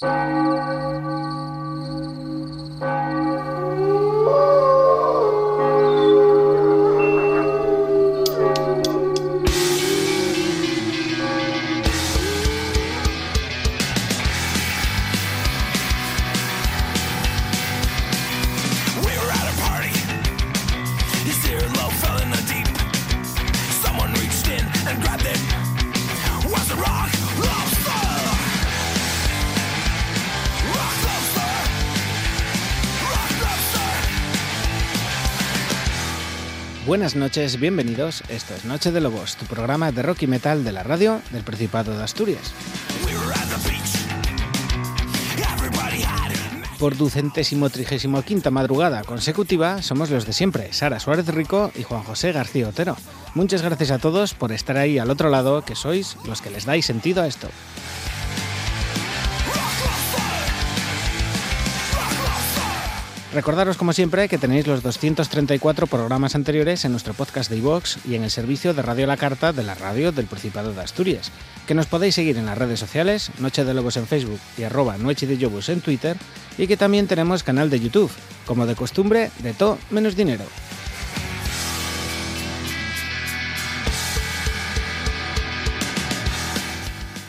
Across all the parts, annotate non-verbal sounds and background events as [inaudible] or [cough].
Buenas noches, bienvenidos. Esto es Noche de Lobos, tu programa de rock y metal de la radio del Principado de Asturias. Por ducentésimo trigésimo quinta madrugada consecutiva somos los de siempre, Sara Suárez Rico y Juan José García Otero. Muchas gracias a todos por estar ahí al otro lado, que sois los que les dais sentido a esto. Recordaros como siempre que tenéis los 234 programas anteriores en nuestro podcast de iVox y en el servicio de Radio La Carta de la radio del Principado de Asturias, que nos podéis seguir en las redes sociales, Noche de Lobos en Facebook y arroba Noche de Lobos en Twitter, y que también tenemos canal de YouTube, como de costumbre, de todo menos dinero.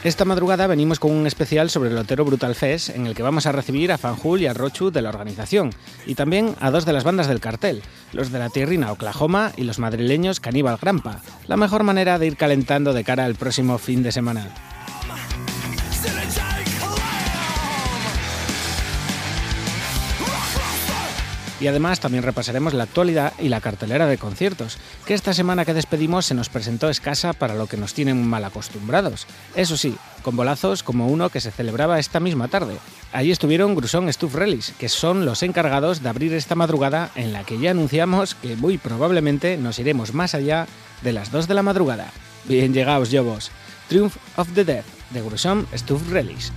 Esta madrugada venimos con un especial sobre el Otero Brutal Fest en el que vamos a recibir a Fanjul y a Rochu de la organización y también a dos de las bandas del cartel, los de la tierrina Oklahoma y los madrileños Caníbal Grampa, la mejor manera de ir calentando de cara al próximo fin de semana. Y además también repasaremos la actualidad y la cartelera de conciertos, que esta semana que despedimos se nos presentó escasa para lo que nos tienen mal acostumbrados. Eso sí, con bolazos como uno que se celebraba esta misma tarde. Allí estuvieron Grusón Stuff Release, que son los encargados de abrir esta madrugada en la que ya anunciamos que muy probablemente nos iremos más allá de las 2 de la madrugada. Bien llegaos, Jobos. Triumph of the Dead, de Grusón Stuff Release.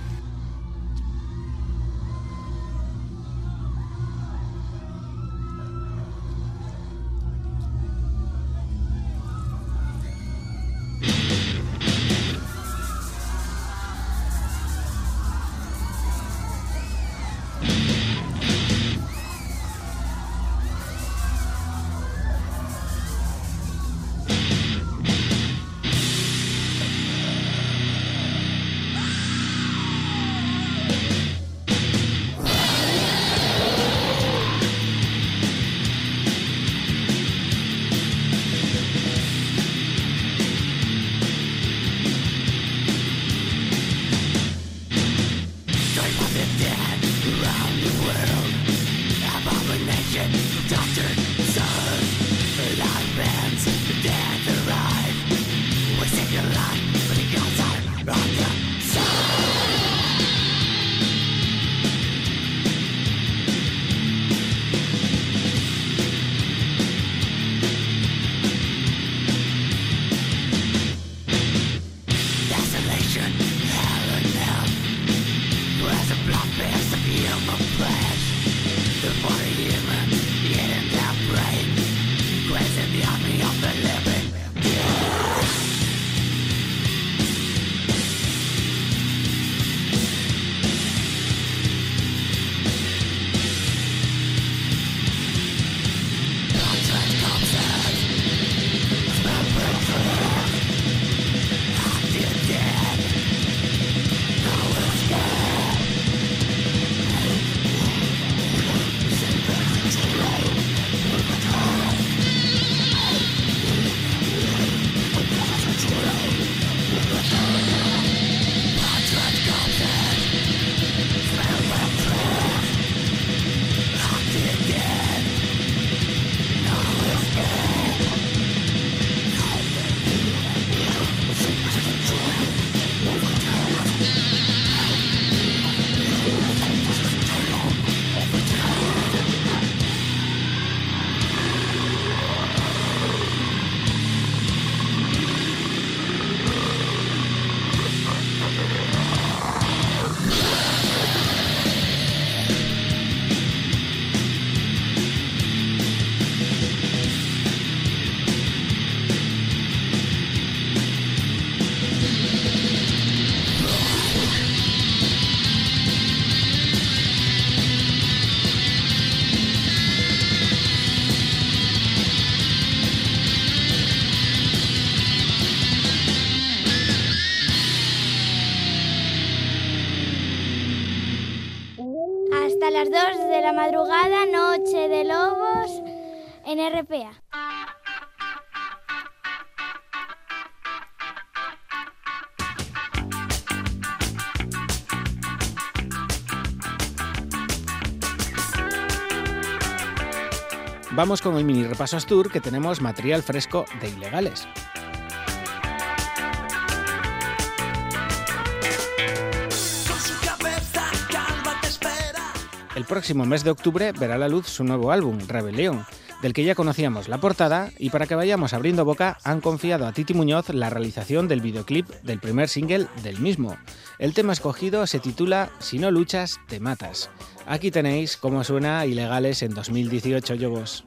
Vamos con el mini repaso Astur que tenemos material fresco de ilegales. El próximo mes de octubre verá la luz su nuevo álbum, Rebelión, del que ya conocíamos la portada y para que vayamos abriendo boca han confiado a Titi Muñoz la realización del videoclip del primer single del mismo. El tema escogido se titula Si no luchas, te matas. Aquí tenéis cómo suena Ilegales en 2018, Yobos.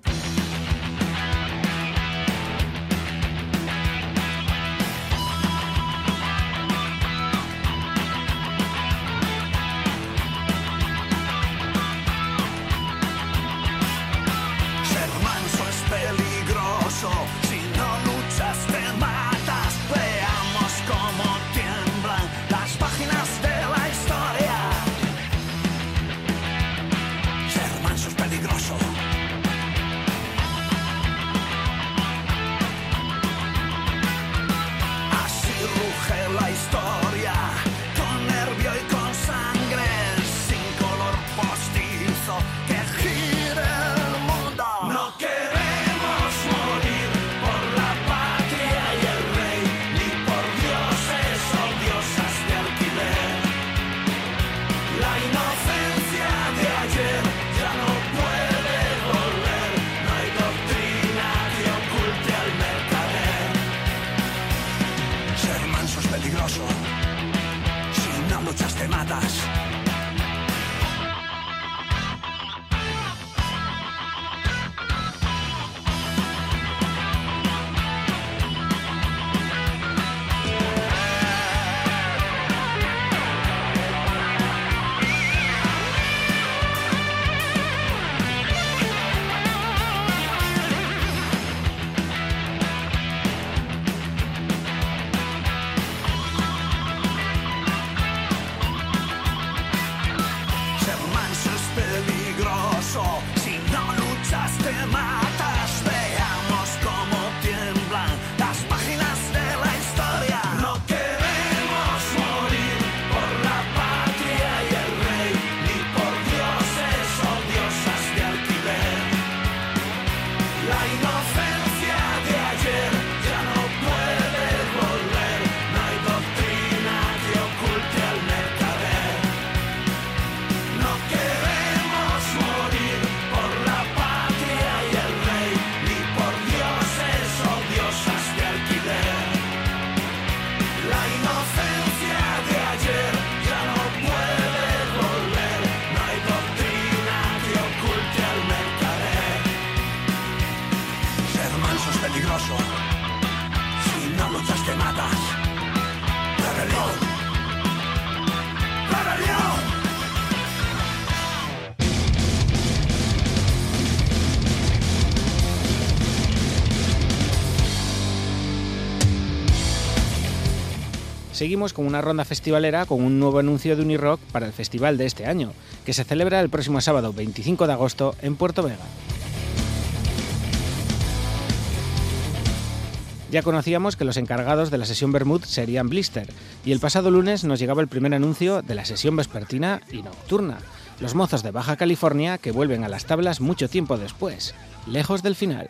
Seguimos con una ronda festivalera con un nuevo anuncio de Unirock para el festival de este año, que se celebra el próximo sábado 25 de agosto en Puerto Vega. Ya conocíamos que los encargados de la sesión Bermud serían Blister, y el pasado lunes nos llegaba el primer anuncio de la sesión vespertina y nocturna, los mozos de Baja California que vuelven a las tablas mucho tiempo después, lejos del final.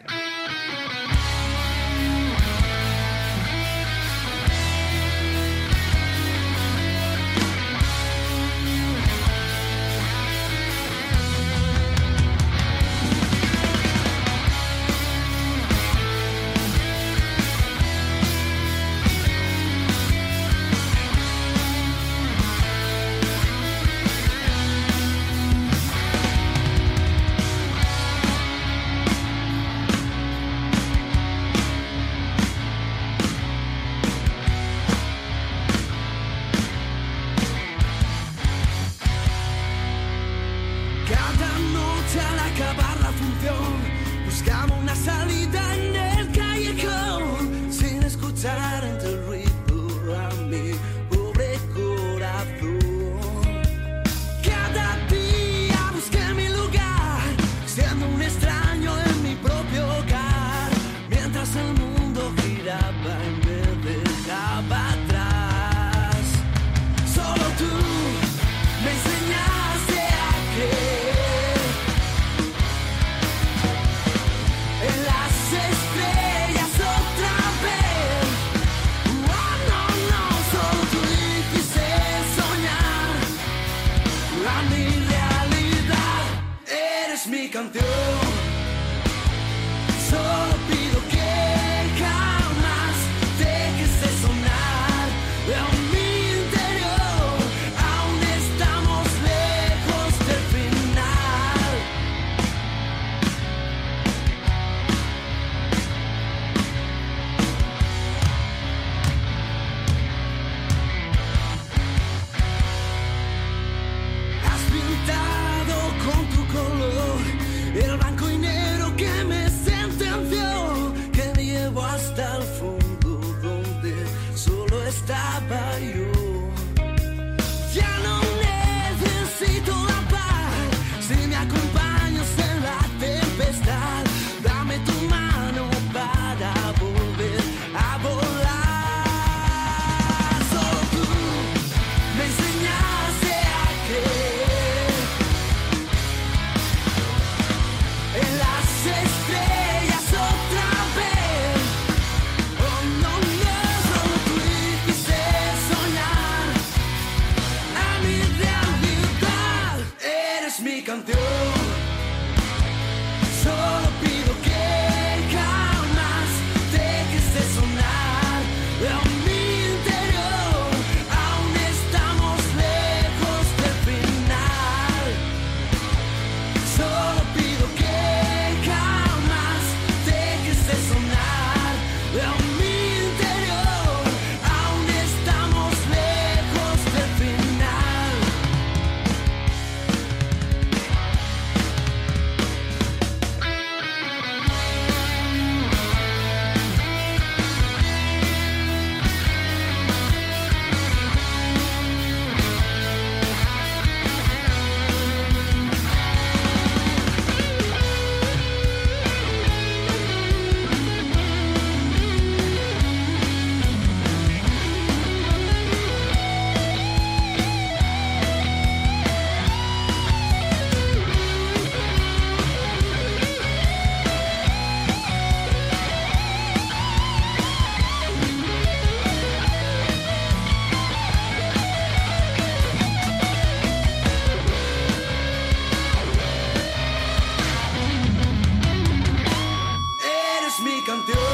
es mi canción.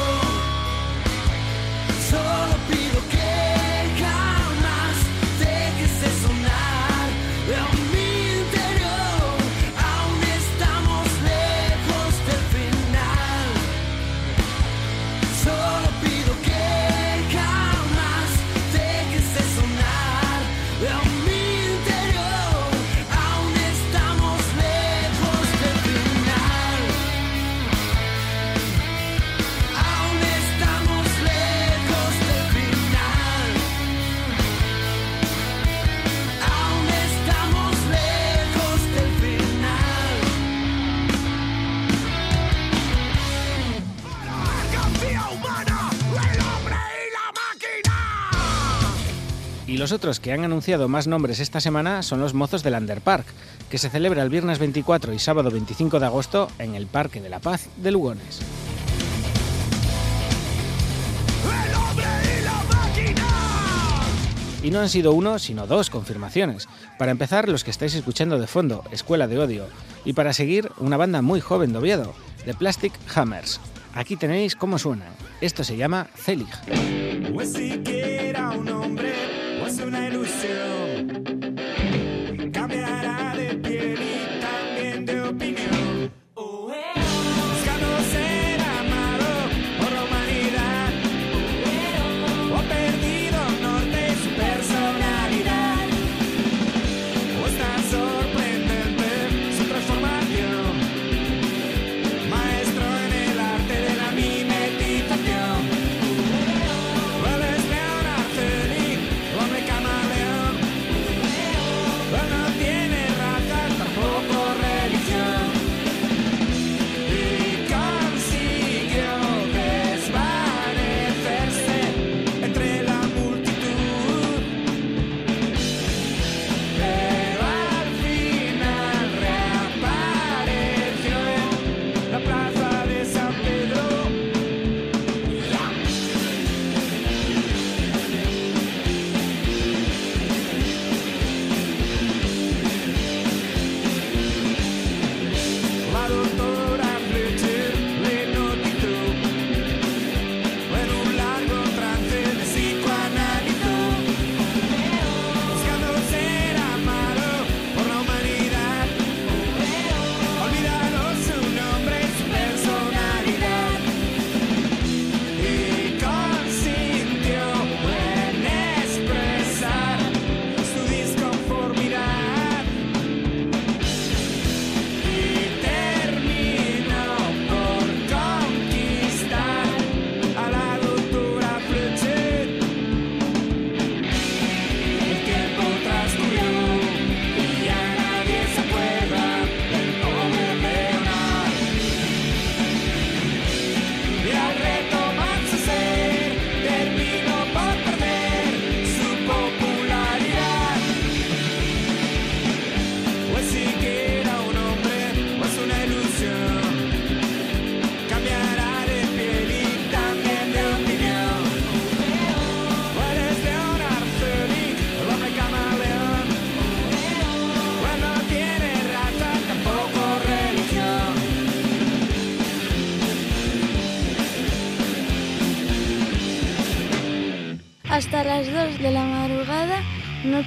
Los otros que han anunciado más nombres esta semana son los mozos del Underpark, que se celebra el viernes 24 y sábado 25 de agosto en el Parque de la Paz de Lugones. Y no han sido uno, sino dos confirmaciones. Para empezar, los que estáis escuchando de fondo, Escuela de Odio. Y para seguir, una banda muy joven de Oviedo, The Plastic Hammers. Aquí tenéis cómo suenan. Esto se llama Celig. Pues hombre una ilusión.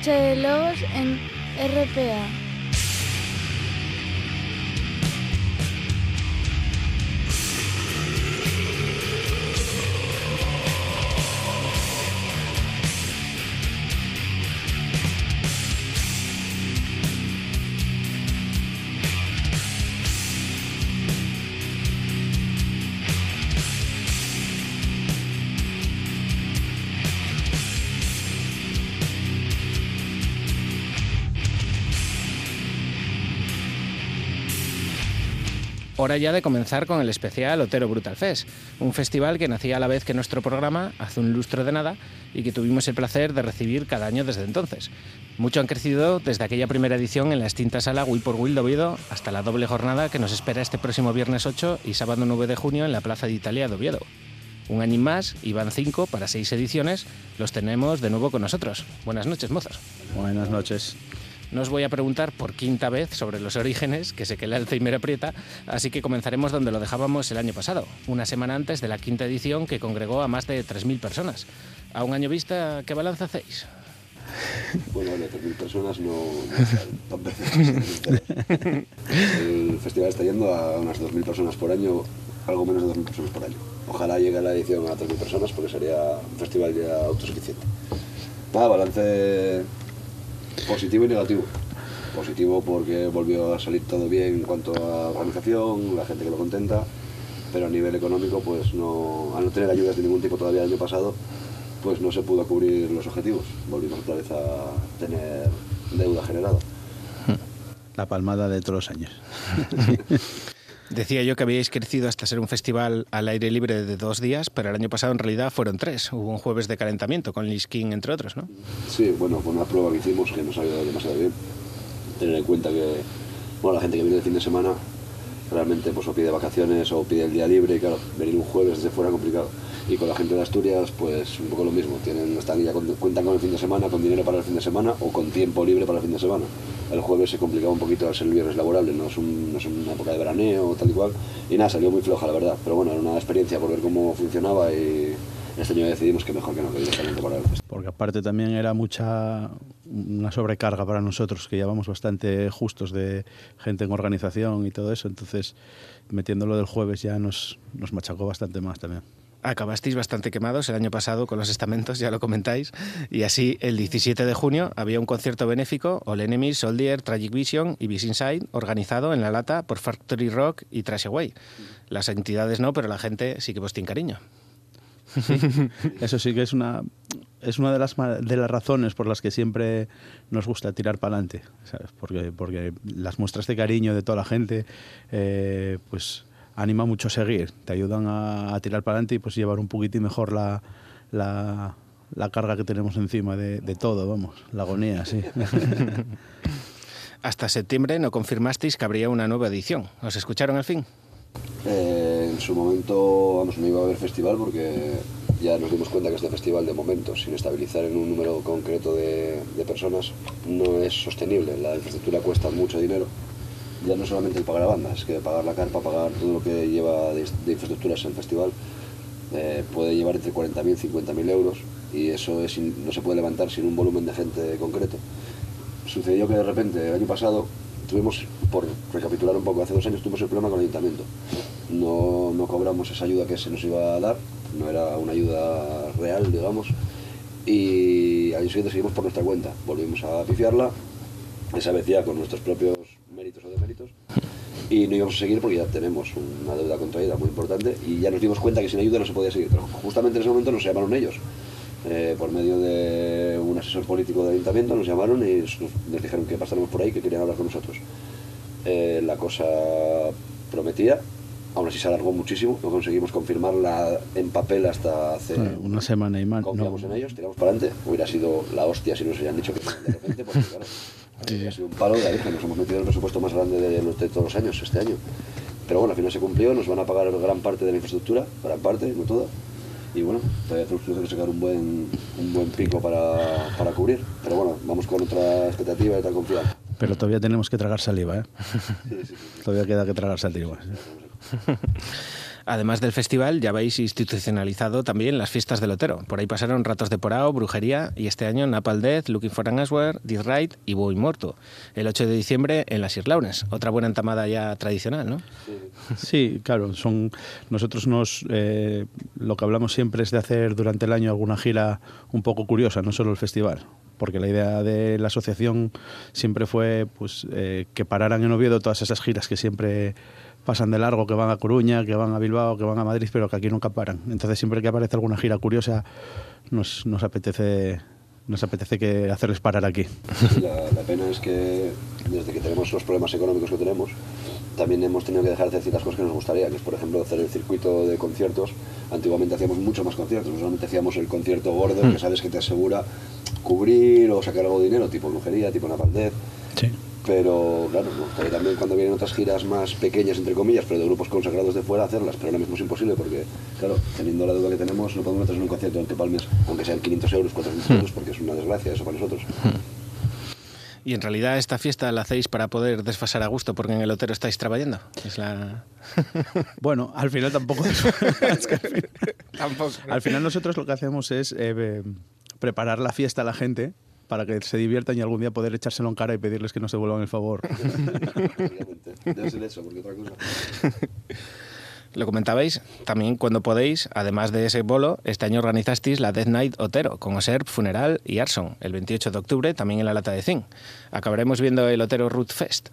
Noche de Lobos en RPA. Hora ya de comenzar con el especial Otero Brutal Fest, un festival que nacía a la vez que nuestro programa hace un lustro de nada y que tuvimos el placer de recibir cada año desde entonces. Mucho han crecido desde aquella primera edición en la extinta sala Will por Will de Oviedo hasta la doble jornada que nos espera este próximo viernes 8 y sábado 9 de junio en la Plaza de Italia de Oviedo. Un año más y van cinco para seis ediciones. Los tenemos de nuevo con nosotros. Buenas noches, mozos. Buenas noches. No os voy a preguntar por quinta vez sobre los orígenes, que sé que el Alzheimer aprieta, así que comenzaremos donde lo dejábamos el año pasado, una semana antes de la quinta edición que congregó a más de 3.000 personas. A un año vista, ¿qué balance hacéis? Bueno, de 3.000 personas no, tan El festival está yendo a unas 2.000 personas por año, algo menos de 2.000 personas por año. Ojalá llegue la edición a 3.000 personas porque sería un festival ya autosuficiente. Nada, balance positivo y negativo. Positivo porque volvió a salir todo bien en cuanto a organización, la gente que lo contenta, pero a nivel económico, pues no, al no tener ayudas de ningún tipo todavía el año pasado, pues no se pudo cubrir los objetivos. Volvimos otra vez a tener deuda generada. La palmada de todos los años. [laughs] [laughs] Decía yo que habíais crecido hasta ser un festival al aire libre de dos días, pero el año pasado en realidad fueron tres. Hubo un jueves de calentamiento con Lis King, entre otros, ¿no? Sí, bueno, fue una prueba que hicimos que nos salió demasiado bien. Tener en cuenta que bueno, la gente que viene el fin de semana realmente pues, o pide vacaciones o pide el día libre y claro, venir un jueves desde fuera complicado. Y con la gente de Asturias, pues un poco lo mismo. Tienen, están ya con- cuentan con el fin de semana, con dinero para el fin de semana o con tiempo libre para el fin de semana. El jueves se complicaba un poquito el viernes laborable, no es, un- no es una época de veraneo tal y cual. Y nada, salió muy floja la verdad. Pero bueno, era una experiencia por ver cómo funcionaba y este año decidimos que mejor que no, que directamente para el. Porque aparte también era mucha una sobrecarga para nosotros, que ya vamos bastante justos de gente en organización y todo eso. Entonces, metiéndolo del jueves ya nos, nos machacó bastante más también. Acabasteis bastante quemados el año pasado con los estamentos, ya lo comentáis, y así el 17 de junio había un concierto benéfico, All Enemies, Soldier, Tragic Vision y Beast Inside, organizado en La Lata por Factory Rock y Trash Away. Las entidades no, pero la gente sí que vos tiene cariño. Eso sí que es una, es una de, las, de las razones por las que siempre nos gusta tirar para adelante. Porque, porque las muestras de cariño de toda la gente, eh, pues anima mucho a seguir, te ayudan a, a tirar para adelante y pues llevar un poquitín mejor la, la, la carga que tenemos encima de, de todo, vamos, la agonía, sí. [laughs] Hasta septiembre no confirmasteis que habría una nueva edición. ¿Os escucharon al fin? Eh, en su momento, vamos, no iba a haber festival porque ya nos dimos cuenta que este festival de momento, sin estabilizar en un número concreto de, de personas, no es sostenible. La infraestructura cuesta mucho dinero. Ya no solamente el pagar a bandas, es que pagar la carpa, pagar todo lo que lleva de, infraestructuras el festival, eh, puede llevar entre 40.000 y 50.000 euros y eso no se puede levantar sin un volumen de gente concreto. Sucedió que de repente el año pasado tuvimos, por recapitular un poco, hace dos años tuvimos el problema con el ayuntamiento. No, no cobramos esa ayuda que se nos iba a dar, no era una ayuda real, digamos, y al año siguiente seguimos por nuestra cuenta. Volvimos a pifiarla, esa vez ya con nuestros propios y no íbamos a seguir porque ya tenemos una deuda contraída muy importante y ya nos dimos cuenta que sin ayuda no se podía seguir. Pero justamente en ese momento nos llamaron ellos, eh, por medio de un asesor político del ayuntamiento, nos llamaron y nos, nos dijeron que pasáramos por ahí, que querían hablar con nosotros. Eh, la cosa prometía, aún así se alargó muchísimo, no conseguimos confirmarla en papel hasta hace Una semana y más. confiamos no. en ellos, tiramos para adelante. Hubiera sido la hostia si nos hubieran dicho que de repente, porque claro, hubiera sido un palo de la Virgen. Nos hemos metido en el presupuesto más grande de, los, de todos los años, este año. Pero bueno, al final se cumplió, nos van a pagar gran parte de la infraestructura, gran parte, no toda. Y bueno, todavía tenemos que sacar un buen, un buen pico para, para cubrir. Pero bueno, vamos con otra expectativa y otra confianza. Pero todavía tenemos que tragar saliva, ¿eh? [laughs] Todavía queda que tragar saliva. Además del festival, ya habéis institucionalizado también las fiestas del Otero. Por ahí pasaron Ratos de Porao, Brujería y este año Napal Death, Looking for an Answer, This Right y Boy Morto. El 8 de diciembre en las Lawrence. Otra buena entamada ya tradicional, ¿no? Sí, claro, son nosotros nos eh, lo que hablamos siempre es de hacer durante el año alguna gira un poco curiosa, no solo el festival, porque la idea de la asociación siempre fue pues eh, que pararan en Oviedo todas esas giras que siempre pasan de largo, que van a Coruña, que van a Bilbao, que van a Madrid, pero que aquí nunca paran. Entonces siempre que aparece alguna gira curiosa nos, nos apetece nos apetece que hacerles parar aquí. Sí, la, la pena es que desde que tenemos los problemas económicos que tenemos, también hemos tenido que dejar de hacer ciertas cosas que nos gustaría, que es por ejemplo hacer el circuito de conciertos. Antiguamente hacíamos mucho más conciertos, no solamente hacíamos el concierto gordo que sabes que te asegura cubrir o sacar algo de dinero, tipo brujería, tipo Napaldez. Sí. Pero claro, me gustaría también cuando vienen otras giras más pequeñas, entre comillas, pero de grupos consagrados de fuera, hacerlas. Pero ahora mismo es imposible porque, claro, teniendo la deuda que tenemos, no podemos meternos en un concierto en Tepalmes, aunque sean 500 euros, 400 euros, porque es una desgracia eso para nosotros. Y en realidad esta fiesta la hacéis para poder desfasar a gusto porque en el Otero estáis trabajando. Es la... [laughs] Bueno, al final tampoco [laughs] es que al, fin- Tampoco. al final nosotros lo que hacemos es eh, eh, preparar la fiesta a la gente para que se diviertan y algún día poder echárselo en cara y pedirles que nos devuelvan el favor. [laughs] Debe ser eso, porque otra cosa. [laughs] Lo comentabais, también cuando podéis, además de ese bolo, este año organizasteis la Death Night Otero, con Oserp, Funeral y Arson, el 28 de octubre, también en la Lata de Zinc. Acabaremos viendo el Otero Root Fest.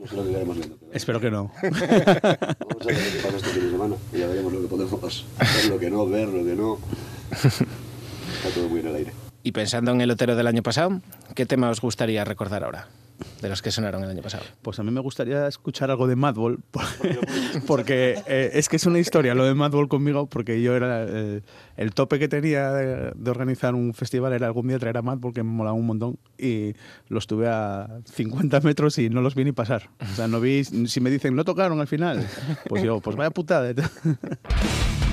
No sé lo que viendo. pero Espero que no. [laughs] Vamos a ver qué pasa este fin de semana y ya veremos lo que podemos hacer, lo que no, ver, lo que no. Está todo muy en el aire. Y pensando en el Otero del año pasado, ¿qué tema os gustaría recordar ahora? De los que sonaron el año pasado. Pues a mí me gustaría escuchar algo de Madball, [laughs] por- porque eh, es que es una historia lo de Madball conmigo, porque yo era el, el tope que tenía de, de organizar un festival era algún día traer a Madball, que me molaba un montón, y los tuve a 50 metros y no los vi ni pasar. O sea, no vi, si me dicen, no tocaron al final, pues yo, pues vaya putada. [laughs]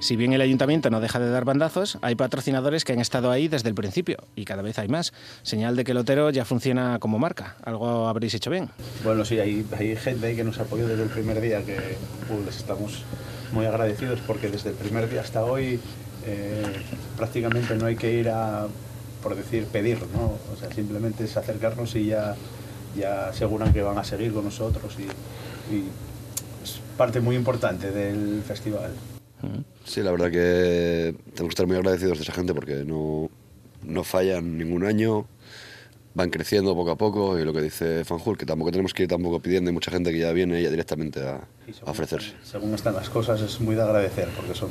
Si bien el ayuntamiento no deja de dar bandazos, hay patrocinadores que han estado ahí desde el principio y cada vez hay más. Señal de que el Otero ya funciona como marca. Algo habréis hecho bien. Bueno, sí, hay, gente ahí que nos apoyó desde el primer día que uh, les estamos muy agradecidos porque desde el primer día hasta hoy eh, prácticamente no hay que ir a, por decir, pedir. O sea, simplemente es acercarnos y ya, ya aseguran que van a seguir con nosotros y es parte muy importante del festival. Sí, la verdad que tenemos que estar muy agradecidos de esa gente porque no, no fallan ningún año, van creciendo poco a poco y lo que dice Fanjul, que tampoco tenemos que ir tampoco pidiendo, hay mucha gente que ya viene ya directamente a, a ofrecerse. Según están las cosas es muy de agradecer porque son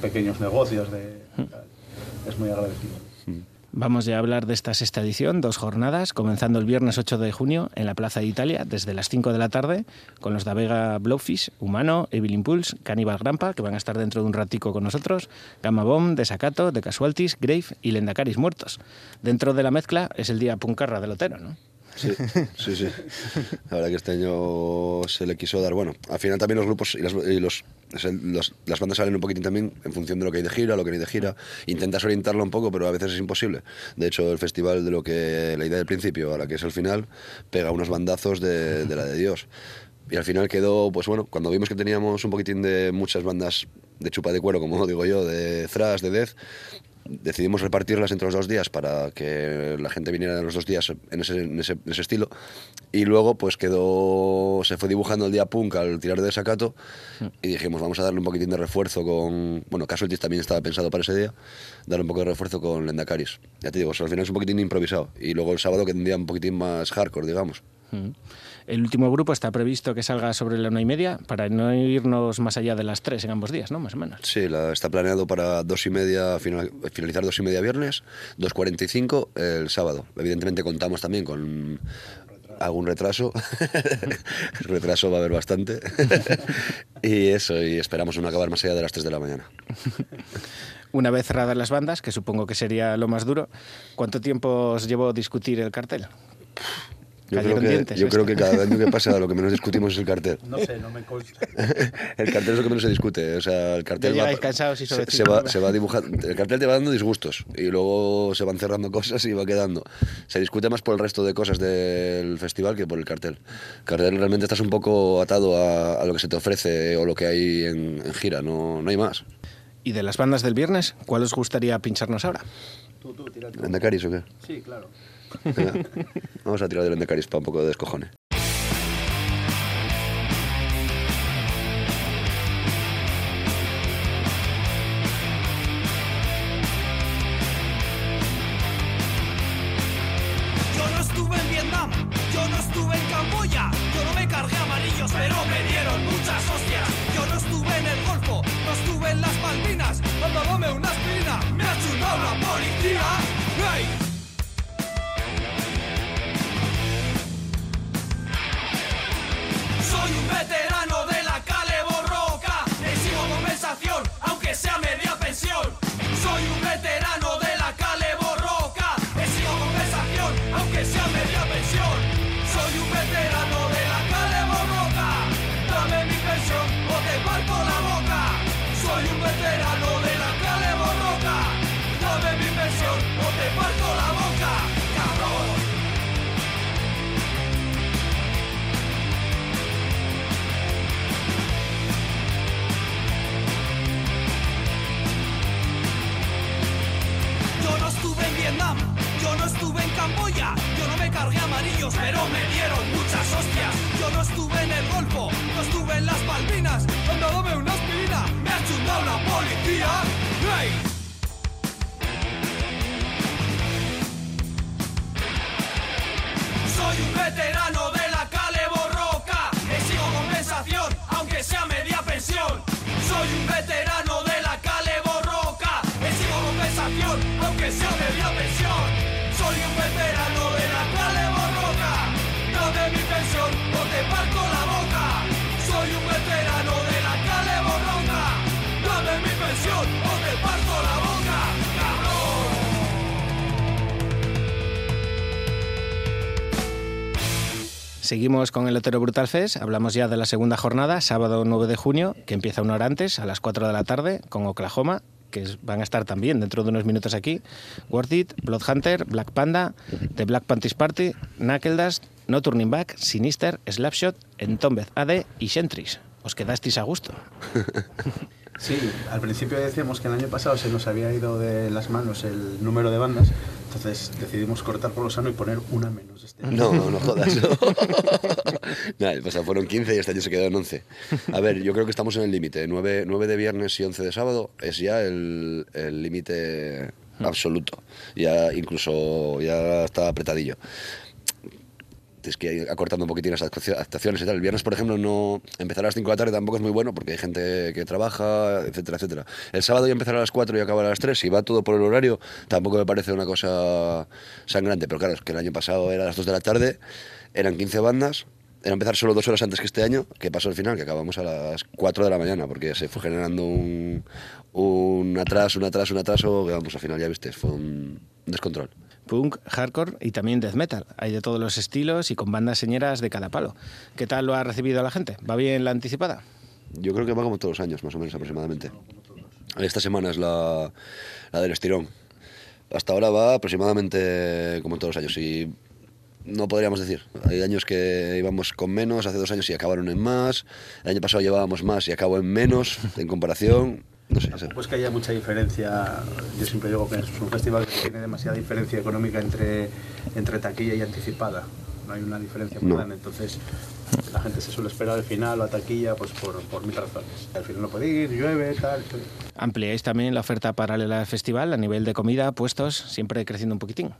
pequeños negocios, de, es muy agradecido. Vamos ya a hablar de esta sexta edición, dos jornadas, comenzando el viernes 8 de junio en la Plaza de Italia desde las 5 de la tarde con los de Vega Blowfish, Humano, Evil Impulse, Cannibal Grampa, que van a estar dentro de un ratico con nosotros, Gamma Bomb, Desacato, De Casualties, Grave y Lendacaris Muertos. Dentro de la mezcla es el día puncarra del Otero, ¿no? Sí, sí, sí. La verdad que este año se le quiso dar, bueno, al final también los grupos y, las, los, las bandas salen un poquitín también en función de lo que hay de gira, lo que hay de gira. Intentas orientarlo un poco, pero a veces es imposible. De hecho, el festival de lo que la idea del principio a la que es el final pega unos bandazos de, de la de Dios. Y al final quedó, pues bueno, cuando vimos que teníamos un poquitín de muchas bandas de chupa de cuero, como digo yo, de thrash, de death, decidimos repartirlas entre los dos días para que la gente viniera los dos días en ese, en ese, en ese estilo. Y luego pues quedó, se fue dibujando el día punk al tirar de desacato y dijimos vamos a darle un poquitín de refuerzo con, bueno, Casualties también estaba pensado para ese día, darle un poco de refuerzo con Lendacaris. Ya te digo, o sea, al final es un poquitín improvisado. Y luego el sábado que tendría un poquitín más hardcore, digamos. Mm. El último grupo está previsto que salga sobre la una y media para no irnos más allá de las tres en ambos días, ¿no? Más o menos. Sí, la, está planeado para dos y media, final- finalizar dos y media viernes, 2.45 el sábado. Evidentemente contamos también con algún retraso. [laughs] retraso va a haber bastante. [laughs] y eso, y esperamos no acabar más allá de las 3 de la mañana. [laughs] Una vez cerradas las bandas, que supongo que sería lo más duro, ¿cuánto tiempo os llevó discutir el cartel? Yo, creo que, dientes, yo creo que cada año que pasa lo que menos discutimos es el cartel. No sé, no me consta. [laughs] El cartel es lo que menos se discute. O sea, el cartel va, cansados y se, sobre se cinco, va, se va dibujando. El cartel te va dando disgustos y luego se van cerrando [laughs] cosas y va quedando. Se discute más por el resto de cosas del festival que por el cartel. El cartel realmente estás un poco atado a, a lo que se te ofrece o lo que hay en, en gira, no, no hay más. ¿Y de las bandas del viernes, cuál os gustaría pincharnos ahora? Tú, tú, tira tú. ¿Lendacaris o qué? Sí, claro. Vamos a tirar de Lendacaris para un poco de descojone. Estuve en Camboya, yo no me cargué amarillos, pero me dieron muchas hostias. Yo no estuve en el Golfo, no estuve en las Malvinas, dándome una aspirina, me ha chutado la policía. Soy un veterano de la calle Borroca, exijo compensación, aunque sea media pensión. Soy un veterano de Seguimos con el Otero Brutal Fest, hablamos ya de la segunda jornada, sábado 9 de junio, que empieza una hora antes, a las 4 de la tarde, con Oklahoma, que van a estar también dentro de unos minutos aquí. Worth It, Bloodhunter, Black Panda, The Black Panties Party, Knuckle Dust, No Turning Back, Sinister, Slapshot, Entombed AD y Sentries. Os quedasteis a gusto. [laughs] Sí, al principio decíamos que el año pasado se nos había ido de las manos el número de bandas, entonces decidimos cortar por lo sano y poner una menos este año. No, no, no jodas. [laughs] Pasado fueron 15 y este año se quedó en 11. A ver, yo creo que estamos en el límite. 9, 9 de viernes y 11 de sábado es ya el límite absoluto. Ya incluso ya está apretadillo. Es que ir acortando un poquitín las actuaci- actuaciones y tal. El viernes, por ejemplo, no empezar a las 5 de la tarde tampoco es muy bueno porque hay gente que trabaja, etcétera, etcétera. El sábado ya empezar a las 4 y acabar a las 3. Si va todo por el horario, tampoco me parece una cosa sangrante. Pero claro, es que el año pasado era a las 2 de la tarde, eran 15 bandas. Era empezar solo dos horas antes que este año, que pasó al final, que acabamos a las 4 de la mañana, porque se fue generando un, un atraso, un atraso, un atraso, que vamos, al final ya viste, fue un descontrol. Punk, hardcore y también death metal. Hay de todos los estilos y con bandas señeras de cada palo. ¿Qué tal lo ha recibido la gente? ¿Va bien la anticipada? Yo creo que va como todos los años, más o menos aproximadamente. Esta semana es la, la del estirón. Hasta ahora va aproximadamente como todos los años. Y no podríamos decir. Hay años que íbamos con menos, hace dos años y acabaron en más. El año pasado llevábamos más y acabó en menos en comparación. No sé. eso. Pues que haya mucha diferencia, yo siempre digo que es un festival que tiene demasiada diferencia económica entre, entre taquilla y anticipada. No hay una diferencia muy No. grande, entonces la gente se suele esperar al final o a taquilla pues por, por mil razones. Al final no puede ir, llueve, tal. tal. Ampliáis también la oferta paralela del festival a nivel de comida, puestos, siempre creciendo un poquitín.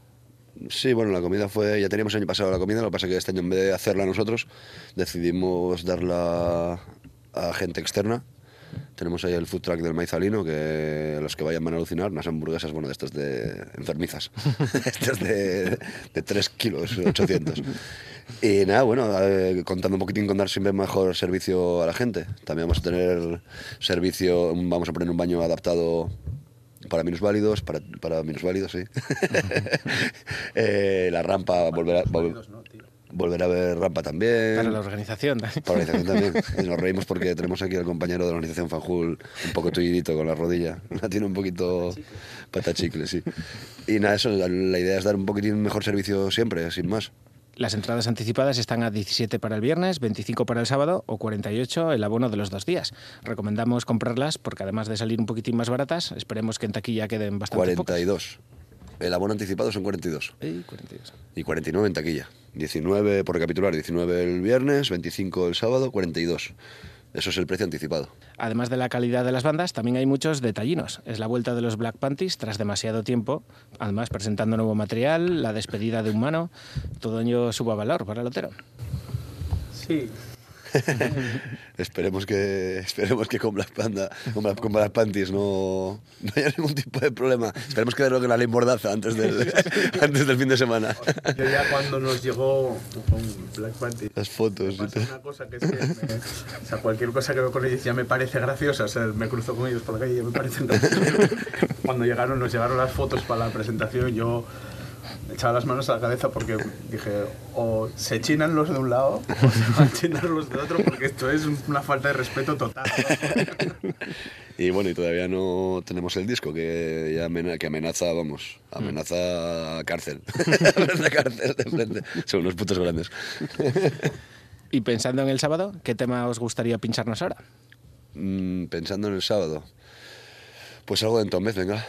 Sí, bueno, la comida fue. Ya teníamos el año pasado la comida, lo que pasa es que este año en vez de hacerla nosotros, decidimos darla a gente externa. Tenemos ahí el food truck del maizalino, que los que vayan van a alucinar, unas hamburguesas, bueno, de estas de enfermizas, [laughs] [laughs] estas de, de 3 kilos, 800. Y nada, bueno, eh, contando un poquitín con dar siempre mejor servicio a la gente. También vamos a tener servicio, vamos a poner un baño adaptado para minusválidos, para, para minusválidos, sí. [laughs] Eh, la rampa volverá, vol- Válidos, ¿no, tío? volverá a haber rampa también. Para la organización. Para la organización también. Y nos reímos porque tenemos aquí al compañero de la organización Fanjul un poco tullidito con la rodilla. [laughs] La tiene un poquito patachicle, sí. Y nada, eso, la, idea es dar un poquitín mejor servicio siempre, sin más. Las entradas anticipadas están a 17 para el viernes, 25 para el sábado o 48 el abono de los dos días. Recomendamos comprarlas porque además de salir un poquitín más baratas, esperemos que en taquilla queden bastante pocas. 42. El abono anticipado son 42. Ey, 42. Y 49 en taquilla. 19 por recapitular, 19 el viernes, 25 el sábado, 42. Eso es el precio anticipado. Además de la calidad de las bandas, también hay muchos detallinos. Es la vuelta de los Black Panties tras demasiado tiempo, además presentando nuevo material, la despedida de un mano, todo ello suba valor para el Otero. Sí, [laughs] Esperemos que, esperemos que con Black Panda, con Black, con Black Panties no, no haya ningún tipo de problema. Esperemos que deroguen la ley Mordaza antes del, [laughs] antes del fin de semana. yo ya cuando nos llegó con Black Panther, Las fotos. una cosa que es que me- o sea, cualquier cosa que veo con ellos ya me parece graciosa, o sea, me cruzo con ellos por la calle y ya me parecen. [laughs] Cuando llegaron, nos llegaron las fotos para la presentación, yo echaba las manos a la cabeza porque dije, o se chinan los de un lado [laughs] o se van a chinar los de otro porque esto es una falta de respeto total. [laughs] Y bueno, y todavía no tenemos el disco que ya amena- que amenaza, vamos, amenaza cárcel. [laughs] amenaza cárcel de frente. Son unos putos grandes. Y pensando en el sábado, ¿qué tema os gustaría pincharnos ahora? Mm, pensando en el sábado. Pues algo de Entombez, venga.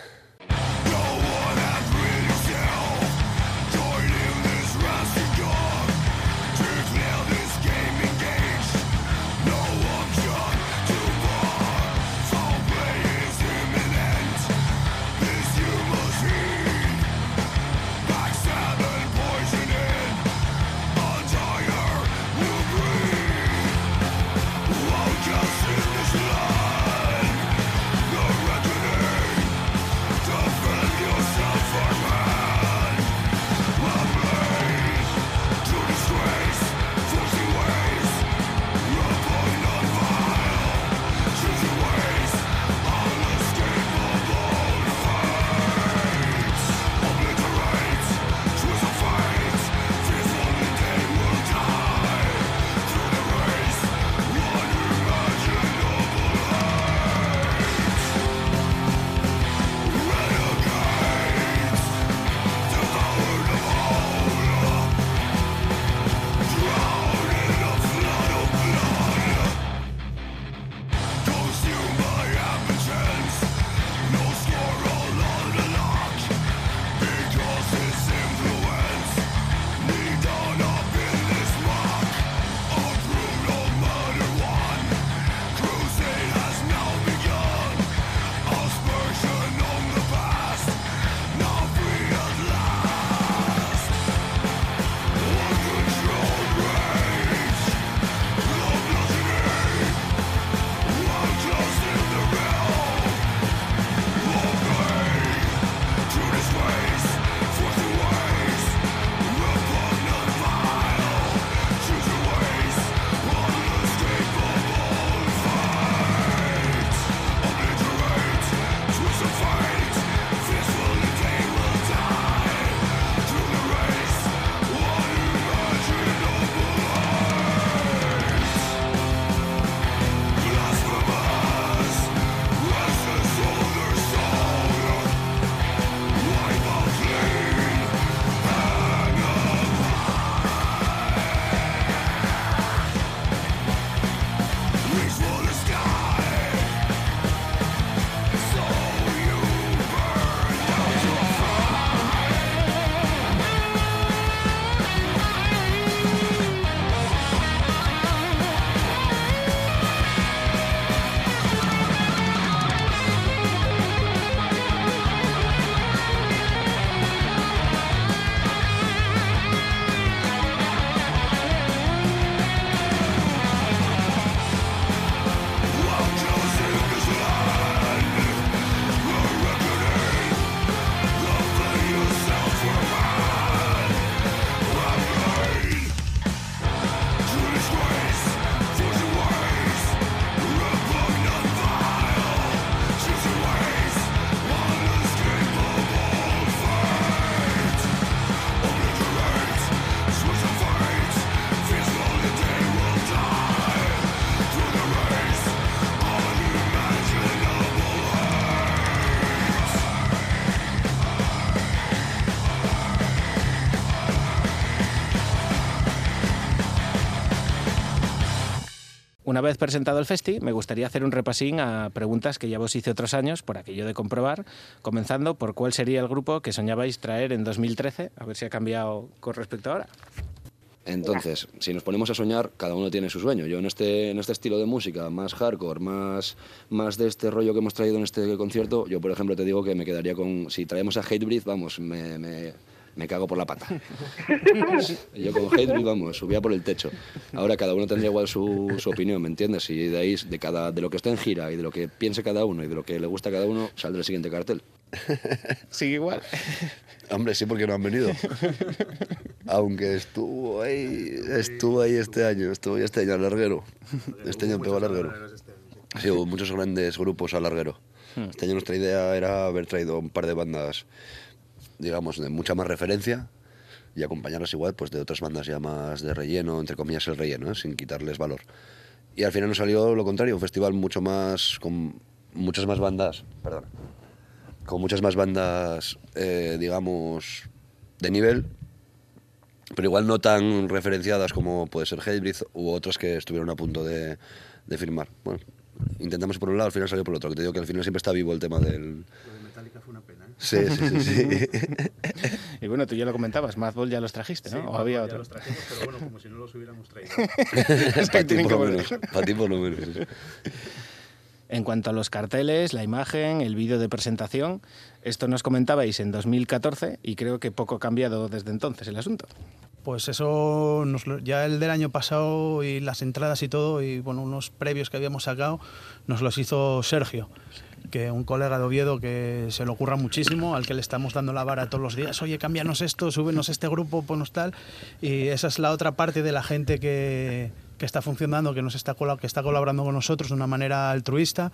Una vez presentado el festi, me gustaría hacer un repasín a preguntas que ya vos hice otros años, por aquello de comprobar, comenzando por cuál sería el grupo que soñabais traer en 2013, a ver si ha cambiado con respecto a ahora. Entonces, si nos ponemos a soñar, cada uno tiene su sueño. Yo en este, en este estilo de música, más hardcore, más, más de este rollo que hemos traído en este concierto, yo por ejemplo te digo que me quedaría con, si traemos a Hatebreed, vamos, me, me, me cago por la pata. [laughs] yo con Hatebreed, vamos, subía por el techo. Ahora cada uno tendría igual su, su opinión, ¿me entiendes? Y de ahí, de, cada, de lo que está en gira y de lo que piense cada uno y de lo que le gusta a cada uno, saldrá el siguiente cartel. [laughs] Sigue igual. Hombre, sí, porque no han venido. Aunque estuvo ahí, estuvo ahí este año, estuvo ya este año al larguero. Este año pegó al larguero. Sí, hubo muchos grandes grupos al larguero. Este año nuestra idea era haber traído un par de bandas, digamos, de mucha más referencia y acompañarlas igual pues de otras bandas ya más de relleno, entre comillas el relleno, ¿eh? sin quitarles valor. Y al final nos salió lo contrario, un festival mucho más, con muchas más bandas, perdón, con muchas más bandas, eh, digamos, de nivel, pero igual no tan referenciadas como puede ser Hatebreed u otras que estuvieron a punto de, de firmar. Bueno, intentamos por un lado, al final salió por el otro, que te digo que al final siempre está vivo el tema del... Lo de Metallica fue una pena, ¿eh? Sí, sí, sí. sí. [laughs] Y bueno, tú ya lo comentabas, Madball ya los trajiste, ¿no? ¿O había ya otro? los trajimos, pero bueno, como si no los hubiéramos traído. [laughs] Es que Para ti tienen por que lo volver. menos. Para ti por lo menos. sí. En cuanto a los carteles, la imagen, el vídeo de presentación, esto nos comentabais en 2014 y creo que poco ha cambiado desde entonces el asunto. Pues eso, nos lo- ya el del año pasado y las entradas y todo, y bueno, unos previos que habíamos sacado, nos los hizo Sergio, que un colega de Oviedo que se le ocurra muchísimo, al que le estamos dando la vara todos los días, oye, cámbianos esto, súbenos este grupo, ponos tal, y esa es la otra parte de la gente que, que está funcionando, que, nos está, que está colaborando con nosotros de una manera altruista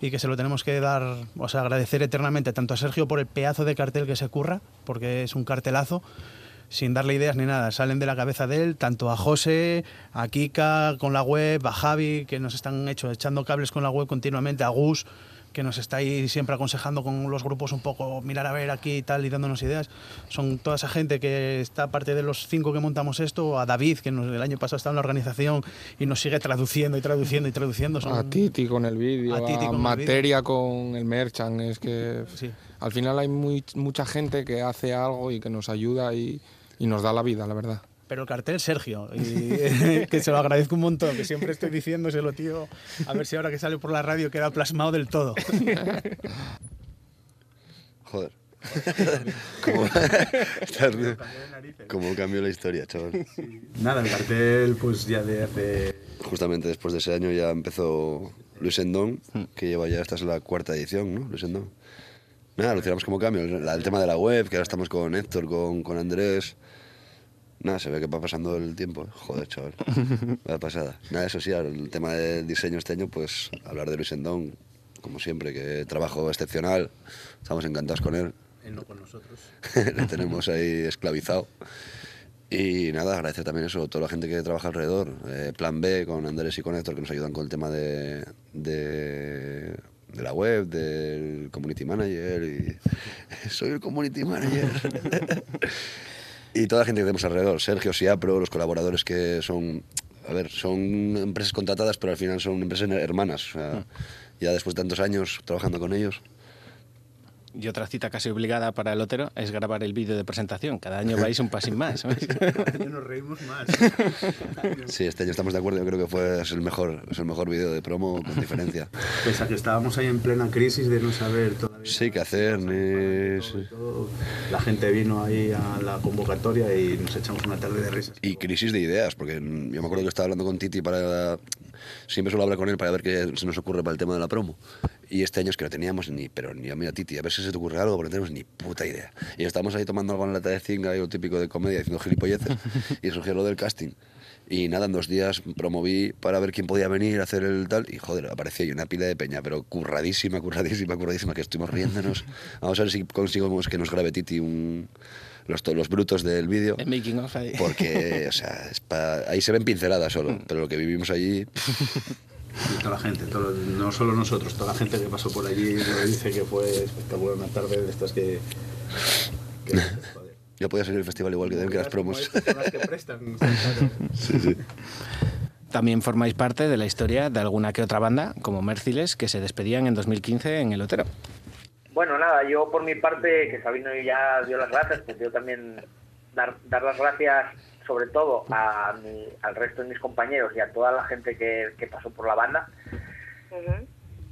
y que se lo tenemos que dar, o sea, agradecer eternamente tanto a Sergio por el pedazo de cartel que se curra, porque es un cartelazo, sin darle ideas ni nada, salen de la cabeza de él, tanto a José, a Kika con la web, a Javi, que nos están hecho, echando cables con la web continuamente, a Gus, que nos está ahí siempre aconsejando con los grupos un poco, mirar a ver aquí y tal, y dándonos ideas. Son toda esa gente que está, aparte de los cinco que montamos esto, a David, que nos- el año pasado estaba en la organización y nos sigue traduciendo y traduciendo y traduciendo. Son- A Titi con el vídeo, A Titi con el Materia con el merchant. Es que Sí. al final hay muy, mucha gente que hace algo y que nos ayuda y, y nos da la vida, la verdad. Pero el cartel, Sergio, y, [laughs] que se lo agradezco un montón, que siempre estoy diciéndoselo, tío, a ver si ahora que sale por la radio queda plasmado del todo. [laughs] Joder. ¿Cómo, cómo cambió la historia, chaval? Nada, el cartel pues ya de hace... Justamente después de ese año ya empezó Luis Endón, que lleva ya, esta es la cuarta edición, ¿no? Luis Endón. Nada, lo tiramos como cambio. El, el tema de la web, que ahora estamos con Héctor, con, con Andrés. Nada, se ve que va pasando el tiempo. Joder, chaval. [laughs] Va pasada. Nada, eso sí, el tema del diseño este año, pues hablar de Luis Endón, como siempre, que trabajo excepcional. Estamos encantados con él. Él no con nosotros. [laughs] le tenemos ahí esclavizado. Y nada, agradecer también eso a toda la gente que trabaja alrededor. Eh, Plan B con Andrés y con Héctor que nos ayudan con el tema de, de, de la web, del community manager. Y [laughs] soy el community manager. Y toda la gente que tenemos alrededor. Sergio, Siapro, los colaboradores que son. A ver, son empresas contratadas, pero al final son empresas hermanas. O sea, ya después de tantos años trabajando con ellos. Y otra cita casi obligada para el Otero es grabar el vídeo de presentación. Cada año vais un pasín más. ¿sabes? [laughs] nos reímos más. [laughs] Sí, este año estamos de acuerdo. Yo creo que fue es el mejor, es el mejor vídeo de promo con diferencia. [laughs] Pese a que estábamos ahí en plena crisis de no saber todavía... Sí, qué hacer, ni... todo, La gente vino ahí a la convocatoria y nos echamos una tarde de risas. Y crisis de ideas, porque yo me acuerdo que estaba hablando con Titi para... Siempre suelo hablar con él para ver qué se nos ocurre para el tema de la promo. Y este año es que no teníamos ni... Pero ni a mí a Titi, a ver si se te ocurre algo, porque no tenemos ni puta idea. Y estábamos ahí tomando algo en la lata de zinga, y lo típico de comedia, haciendo gilipolleces, [laughs] y surgió lo del casting. Y nada, en dos días promoví para ver quién podía venir a hacer el tal. Y joder, apareció ahí una pila de peña, pero curradísima, curradísima, curradísima, que estuvimos riéndonos. [laughs] Vamos a ver si conseguimos que nos grabe Titi un, los, los brutos del vídeo. El making of ahí. Porque, [laughs] o sea, es pa- ahí se ven pinceladas solo, pero lo que vivimos allí, Y toda la gente, todo- no solo nosotros, toda la gente que pasó por allí me dice que fue espectacular una tarde de estas que... que [laughs] podía salir al festival igual que, que las promos. Como estas son las que prestan, claro. Sí, sí. También formáis parte de la historia de alguna que otra banda, como Mérciles, que se despedían en 2015 en el Otero. Bueno, nada, yo por mi parte, que Sabino ya dio las gracias, pues yo también dar, dar las gracias sobre todo a mi- al resto de mis compañeros y a toda la gente que, que pasó por la banda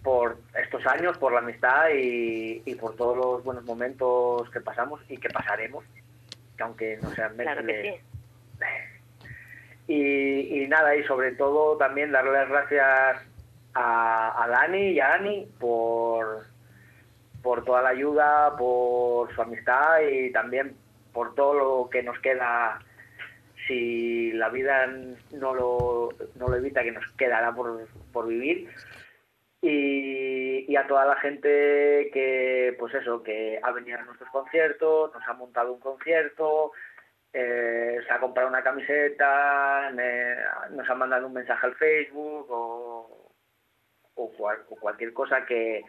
por estos años, por la amistad y, y por todos los buenos momentos que pasamos y que pasaremos, que aunque no sean Claro que Mérciles, y, y nada, y sobre todo también darle las gracias a, a Dani y a Ani por, por toda la ayuda, por su amistad y también por todo lo que nos queda. Si la vida no lo, no lo evita, que nos quedará por, por vivir. Y, y a toda la gente que, pues eso, que ha venido a nuestros conciertos, nos ha montado un concierto, eh, se ha comprado una camiseta, nos ha mandado un mensaje al Facebook o, o cualquier cosa que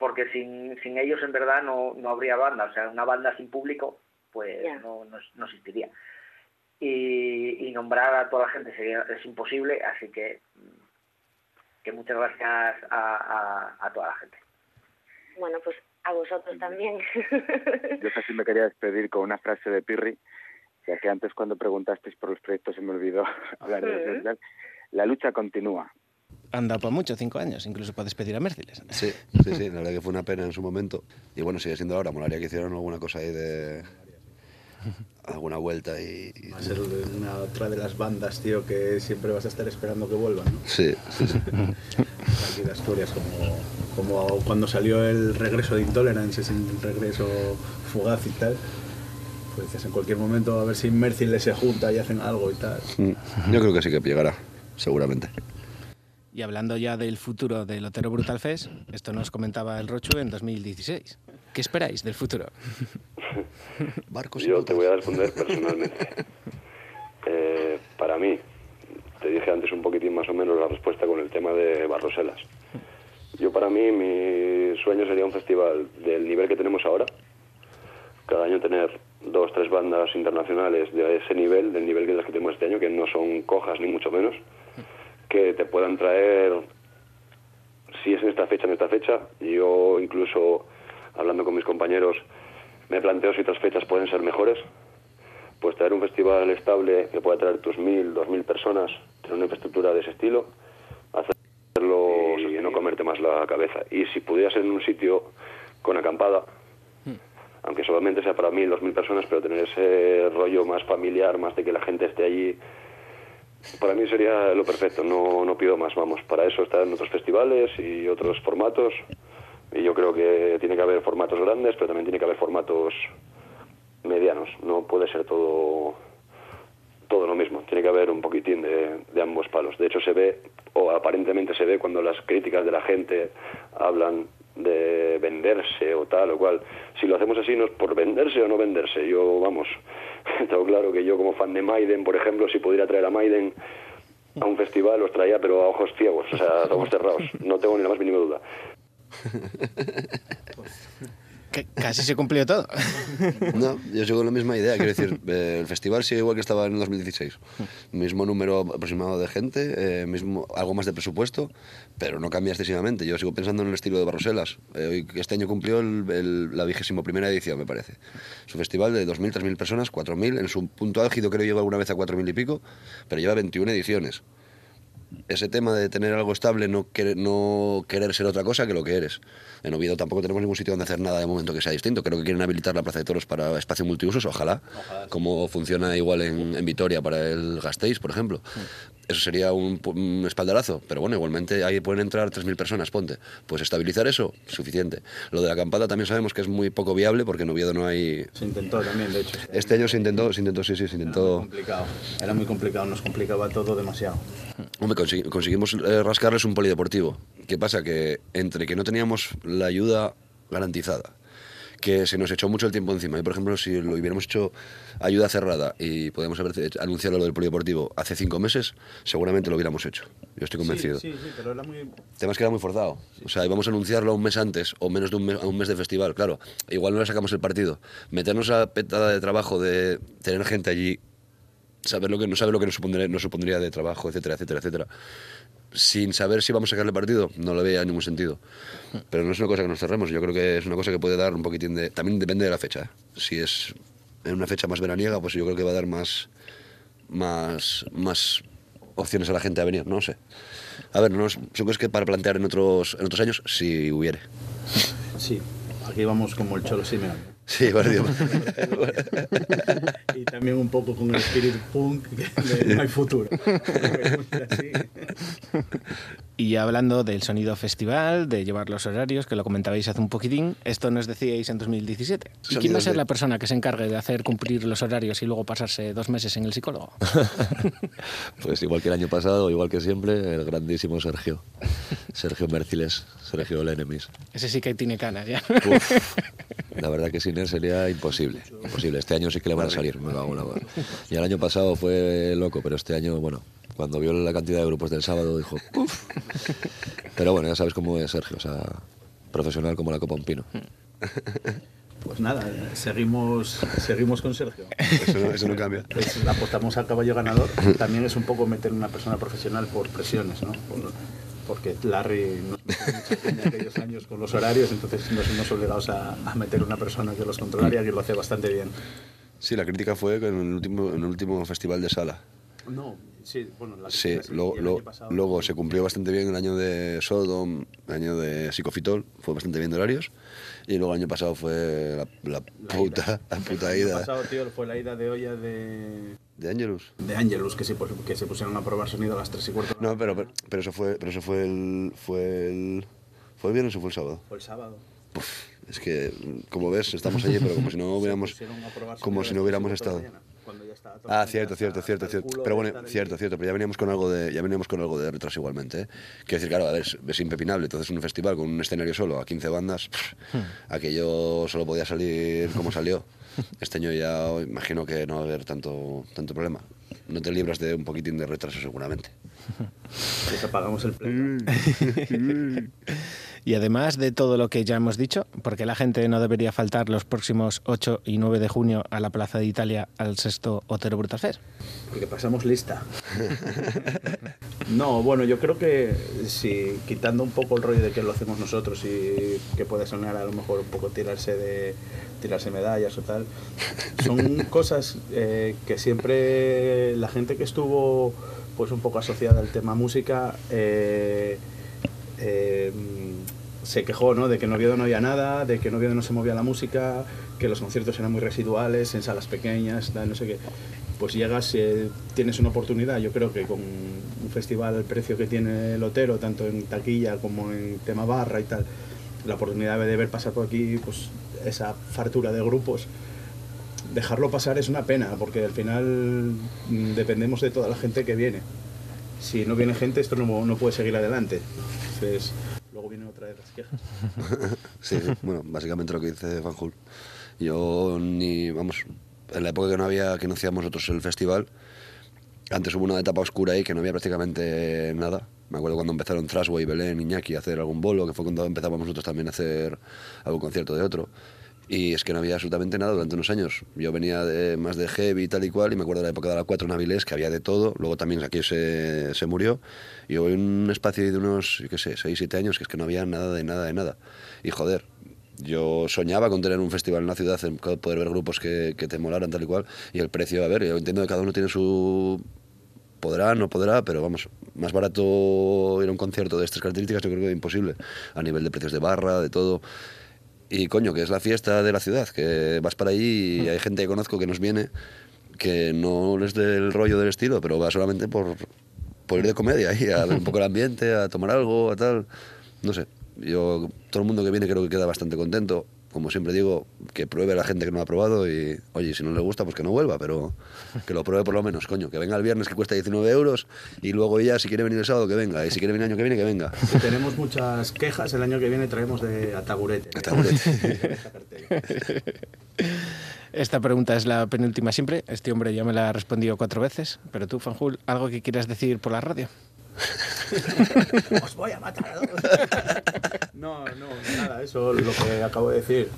porque sin, sin ellos en verdad no, no habría banda, o sea, una banda sin público pues no, no, no existiría. Y, y nombrar a toda la gente sería, es imposible, así que, que muchas gracias a, a, a toda la gente. Bueno, pues a vosotros también. Yo casi me quería despedir con una frase de Pirri, ya que antes cuando preguntasteis por los proyectos se me olvidó [laughs] hablar de y tal. La lucha continúa. Anda para mucho, cinco años, incluso para despedir a Mérciles. Sí, sí, sí, la verdad que fue una pena en su momento. Y bueno, sigue siendo ahora. Molaría que hicieran alguna cosa ahí de. alguna vuelta y. Va a ser una otra de las bandas, tío, que siempre vas a estar esperando que vuelvan, ¿no? Sí, sí, sí. [laughs] Aquí de Asturias, como, como cuando salió el regreso de Intolerance, ese regreso fugaz y tal. Pues dices, en cualquier momento a ver si Merciless se junta y hacen algo y tal. Mm, Yo creo que sí que llegará, seguramente. Y hablando ya del futuro del Otero Brutal Fest, esto nos comentaba el Rochu en 2016. ¿Qué esperáis del futuro? [laughs] Barcos Yo te voy a responder personalmente. Eh, para mí, te dije antes un poquitín más o menos la respuesta con el tema de Barroselas. Yo para mí, mi sueño sería un festival del nivel que tenemos ahora. Cada año tener dos, tres bandas internacionales de ese nivel, del nivel que las que tenemos este año, que no son cojas ni mucho menos, que te puedan traer, si es en esta fecha, en esta fecha. Yo incluso, hablando con mis compañeros, me planteo si otras fechas pueden ser mejores. Pues traer un festival estable que pueda traer tus mil, dos mil personas, tener una infraestructura de ese estilo, hacerlo y no comerte más la cabeza. Y si pudiera ser en un sitio con acampada, aunque solamente sea para mil, dos mil personas, pero tener ese rollo más familiar, más de que la gente esté allí, para mí sería lo perfecto. No, no pido más, vamos. Para eso están otros festivales y otros formatos. Y yo creo que tiene que haber formatos grandes, pero también tiene que haber formatos medianos. No puede ser todo todo lo mismo. Tiene que haber un poquitín de, de ambos palos. De hecho, se ve, o aparentemente se ve, cuando las críticas de la gente hablan de venderse o tal o cual. Si lo hacemos así no es por venderse o no venderse. Yo, vamos, [laughs] tengo claro que yo como fan de Maiden, por ejemplo, si pudiera traer a Maiden a un festival, los traía, pero a ojos ciegos, o sea, a ojos cerrados. No tengo ni la más mínima duda. [laughs] Casi se cumplió todo. No, yo sigo con la misma idea. Quiero decir, eh, el festival sigue igual que estaba en el 2016. Mismo número aproximado de gente, eh, mismo, algo más de presupuesto, pero no cambia excesivamente. Yo sigo pensando en el estilo de Barroselas. Eh, este año cumplió la vigésimo primera edición, me parece. Su festival de 2.000, 3.000 personas, 4.000. En su punto álgido creo que llegó alguna vez a 4.000 y pico, pero lleva 21 ediciones. Ese tema de tener algo estable, no querer, no querer ser otra cosa que lo que eres. En Oviedo tampoco tenemos ningún sitio donde hacer nada de momento que sea distinto. Creo que quieren habilitar la Plaza de Toros para espacio multiusos, ojalá. Como funciona igual en, en Vitoria para el Gasteiz, por ejemplo. Eso sería un, un espaldarazo. Pero bueno, igualmente ahí pueden entrar 3.000 personas, ponte. Pues estabilizar eso, suficiente. Lo de la acampada también sabemos que es muy poco viable porque en Oviedo no hay... Se intentó también, de hecho. Este año se intentó, se intentó, sí, sí, se intentó... Complicado. Era muy complicado, nos complicaba todo demasiado. Hombre, consegui- conseguimos eh, rascarles un polideportivo. ¿Qué pasa? Que entre que no teníamos la ayuda garantizada, que se nos echó mucho el tiempo encima. Y, por ejemplo, si lo hubiéramos hecho ayuda cerrada y podíamos haber anunciado lo del polideportivo hace cinco meses, seguramente lo hubiéramos hecho. Yo estoy convencido. Sí, sí, sí, pero era muy... El tema es que era muy forzado. O sea, íbamos a anunciarlo un mes antes o menos de un mes, a un mes de festival. Claro, igual no le sacamos el partido. Meternos a petada de trabajo de tener gente allí saber lo que no sabe lo que nos supondría, nos supondría de trabajo, etcétera, etcétera, etcétera. Sin saber si vamos a sacarle partido, no le veía ningún sentido. Pero no es una cosa que nos cerremos, yo creo que es una cosa que puede dar un poquitín de... También depende de la fecha. ¿eh? Si es en una fecha más veraniega, pues yo creo que va a dar más, más, más opciones a la gente a venir, no sé. A ver, no, es- son cosas que para plantear en otros, en otros años, si hubiere. Sí, aquí vamos como el Cholo Simeone. Sí, digo. [laughs] y también un poco con el spirit punk de No hay futuro. Y ya hablando del sonido festival, de llevar los horarios, que lo comentabais hace un poquitín, esto nos decíais en 2017. ¿Y quién va a ser la persona que se encargue de hacer cumplir los horarios y luego pasarse dos meses en el psicólogo? [laughs] Pues igual que el año pasado, igual que siempre, el grandísimo Sergio. Sergio Mérciles, Sergio Lenemis. Ese sí que tiene canas ya. Uf, [laughs] la verdad que sin él sería imposible. Imposible. Este año sí que le van a salir. me cago la. Y el año pasado fue loco, pero este año, bueno, cuando vio la cantidad de grupos del sábado dijo, "Uf". Pero bueno, ya sabes cómo es Sergio, o sea, profesional como la copa un pino. Pues nada, seguimos, seguimos con Sergio. Eso no- eso no cambia. Es- apostamos al caballo ganador. También es un poco meter una persona profesional por presiones, ¿no? Por- porque Larry mucha caña aquellos años con los horarios, entonces nos hemos obligados a, a meter una persona que los controlaría, que lo hace bastante bien. Sí, la crítica fue que en el último, en el último festival de sala. No, sí, bueno, la Sí, luego, el año pasado- luego se cumplió bastante bien el año de Sodom, el año de Psicofitol, fue bastante bien de horarios. Y luego el año pasado fue la, la puta, la puta El año ida pasado, tío, fue la ida de olla de, de Angelus. de Angelus, que se, pus- que se pusieron a probar sonido a las 3 y cuarto. No, pero, pero, pero eso fue, pero eso fue el, fue el, fue el viernes o fue el sábado. Fue el sábado. Es que, como ves, estamos allí, pero como si no [laughs] hubiéramos, como si no hubiéramos 3 y cuarto de estado. Ah, cierto, cierto, cierto, cierto. Pero bueno, cierto, cierto, pero ya veníamos con algo de, ya veníamos con algo de retraso igualmente. ¿eh? Quiero decir, claro, a ver, es, es impepinable. Entonces un festival con un escenario solo a 15 bandas, pff, aquello solo podía salir como salió. Este año ya imagino que no va a haber tanto, tanto problema. No te libras de un poquitín de retraso seguramente. Les apagamos el. [laughs] Y además de todo lo que ya hemos dicho, porque la gente no debería faltar los próximos 8 y 9 de junio a la Plaza de Italia al sexto Otero Brutal Fest. Porque pasamos lista. No, bueno, yo creo que si quitando un poco el rollo de que lo hacemos nosotros y que puede sonar a lo mejor un poco tirarse de tirarse medallas o tal, son cosas eh, que siempre la gente que estuvo pues un poco asociada al tema música eh, eh, se quejó ¿no? de que en Oviedo no había nada, de que en Oviedo no se movía la música, que los conciertos eran muy residuales, en salas pequeñas, no sé qué. Pues llegas, eh, tienes una oportunidad, yo creo que con un festival al precio que tiene el Otero, tanto en taquilla como en tema barra y tal, la oportunidad de ver pasar por aquí pues, esa fartura de grupos, dejarlo pasar es una pena, porque al final mm, dependemos de toda la gente que viene. Si no viene gente, esto no, no puede seguir adelante. Entonces, luego vienen otra vez las quejas. [laughs] Sí, bueno, básicamente lo que dice Fanjul. Yo ni, vamos, en la época que no había, que no hacíamos nosotros el festival, antes hubo una etapa oscura ahí que no había prácticamente nada. Me acuerdo cuando empezaron Trashway, Belén, Iñaki a hacer algún bolo, que fue cuando empezábamos nosotros también a hacer algún concierto de otro. Y es que no había absolutamente nada durante unos años. Yo venía de, más de heavy y tal y cual, y me acuerdo de la época de la 4 en que había de todo. Luego también aquí se, se murió. Y hubo un espacio de unos, qué sé, 6, 7 años, que es que no había nada de nada de nada. Y joder, yo soñaba con tener un festival en la ciudad, poder ver grupos que, que te molaran tal y cual. Y el precio, a ver, yo entiendo que cada uno tiene su... Podrá, no podrá, pero vamos, más barato ir a un concierto de estas características yo creo que es imposible. A nivel de precios de barra, de todo. Y coño, que es la fiesta de la ciudad, que vas para allí y hay gente que conozco que nos viene que no es del rollo del estilo, pero va solamente por, por ir de comedia ahí, a ver un poco el ambiente, a tomar algo, a tal. No sé, yo, todo el mundo que viene creo que queda bastante contento. Como siempre digo, que pruebe a la gente que no ha probado y, oye, si no le gusta, pues que no vuelva, pero que lo pruebe por lo menos, coño. Que venga el viernes que cuesta 19 euros y luego ya, si quiere venir el sábado, que venga. Y si quiere venir el año que viene, que venga. Si tenemos muchas quejas, el año que viene traemos de Atagurete. [laughs] Esta pregunta es la penúltima siempre. Este hombre ya me la ha respondido cuatro veces. Pero tú, Fanjul, ¿algo que quieras decir por la radio? [laughs] Os voy a matar a. [laughs] No, no, nada, eso lo que acabo de decir.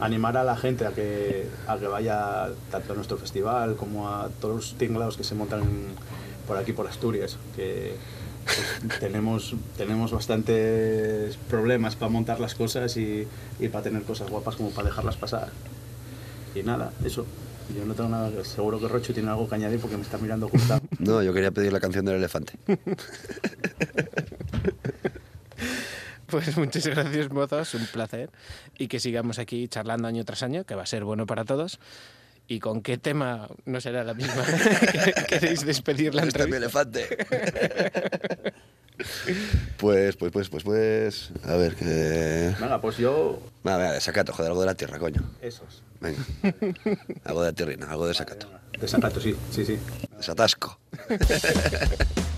animar a la gente a que, a que vaya tanto a nuestro festival como a todos los tinglados que se montan por aquí, por Asturias, que pues, tenemos, tenemos bastantes problemas para montar las cosas y, y para tener cosas guapas como para dejarlas pasar. Y nada, eso. Yo no tengo nada. Seguro que Rocho tiene algo que añadir porque me está mirando ocultado. [laughs] No, yo quería pedir la canción del elefante. [laughs] Pues muchas gracias, mozos, un placer. Y que sigamos aquí charlando año tras año, que va a ser bueno para todos. ¿Y con qué tema no será la misma? [laughs] ¿Queréis despedir la Este es mi entrevista? elefante. Pues, pues, pues, pues, pues. A ver, que. Venga, pues yo... Venga, venga, desacato, joder, algo de la tierra, coño. Esos. Venga. Algo de la tierrina, algo de desacato. Desacato, sí, sí, sí. Desatasco. [laughs]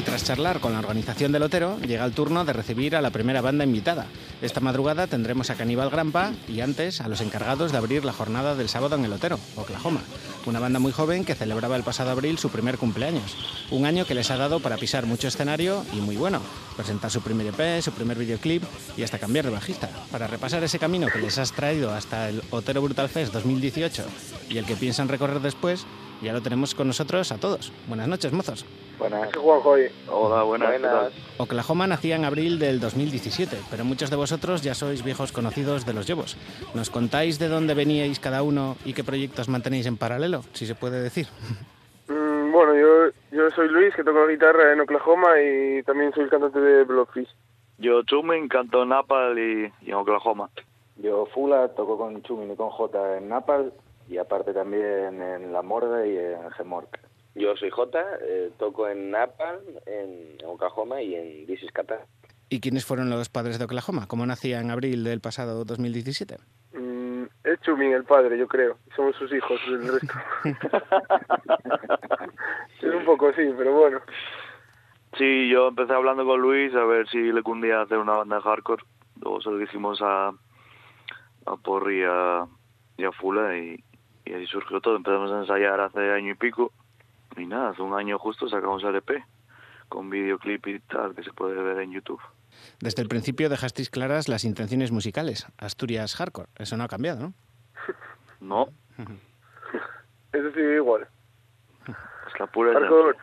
Y tras charlar con la organización del Otero, llega el turno de recibir a la primera banda invitada. Esta madrugada tendremos a Caníbal Grampa y antes a los encargados de abrir la jornada del sábado en el Otero, Oklahoma. Una banda muy joven que celebraba el pasado abril su primer cumpleaños. Un año que les ha dado para pisar mucho escenario y muy bueno. Presentar su primer EP, su primer videoclip y hasta cambiar de bajista. Para repasar ese camino que les has traído hasta el Otero Brutal Fest 2018 y el que piensan recorrer después, ya lo tenemos con nosotros a todos. Buenas noches, mozos. Buenas. Hola, buenas. Oklahoma nacía en abril del 2017, pero muchos de vosotros ya sois viejos conocidos de los Llevos. ¿Nos contáis de dónde veníais cada uno y qué proyectos mantenéis en paralelo, si se puede decir? [laughs] Mm, bueno, yo, yo soy Luis, que toco la guitarra en Oklahoma y también soy el cantante de Blockfish. Yo Chumin, canto en Napal y, y en Oklahoma. Yo Fula, toco con Chumin y con J en Napal y aparte también en La Morda y en Gemork. Yo soy Jota, eh, toco en Napalm, en Oklahoma y en This is Qatar. ¿Y quiénes fueron los padres de Oklahoma? ¿Cómo nacía en abril del pasado 2017? Mm, es Chumin el padre, yo creo. Somos sus hijos, el resto. [laughs] es un poco así, pero bueno. Sí, yo empecé hablando con Luis a ver si le cundía hacer una banda de hardcore. Luego se lo dijimos a, a Porri y a, y a Fula y, y ahí surgió todo. Empezamos a ensayar hace año y pico y nada, hace un año justo sacamos el EP con videoclip y tal que se puede ver en YouTube. Desde el principio dejasteis claras las intenciones musicales. Asturias Hardcore. Eso no ha cambiado, ¿no? [laughs] No, [laughs] Eso sí, igual. es la pura Hardcore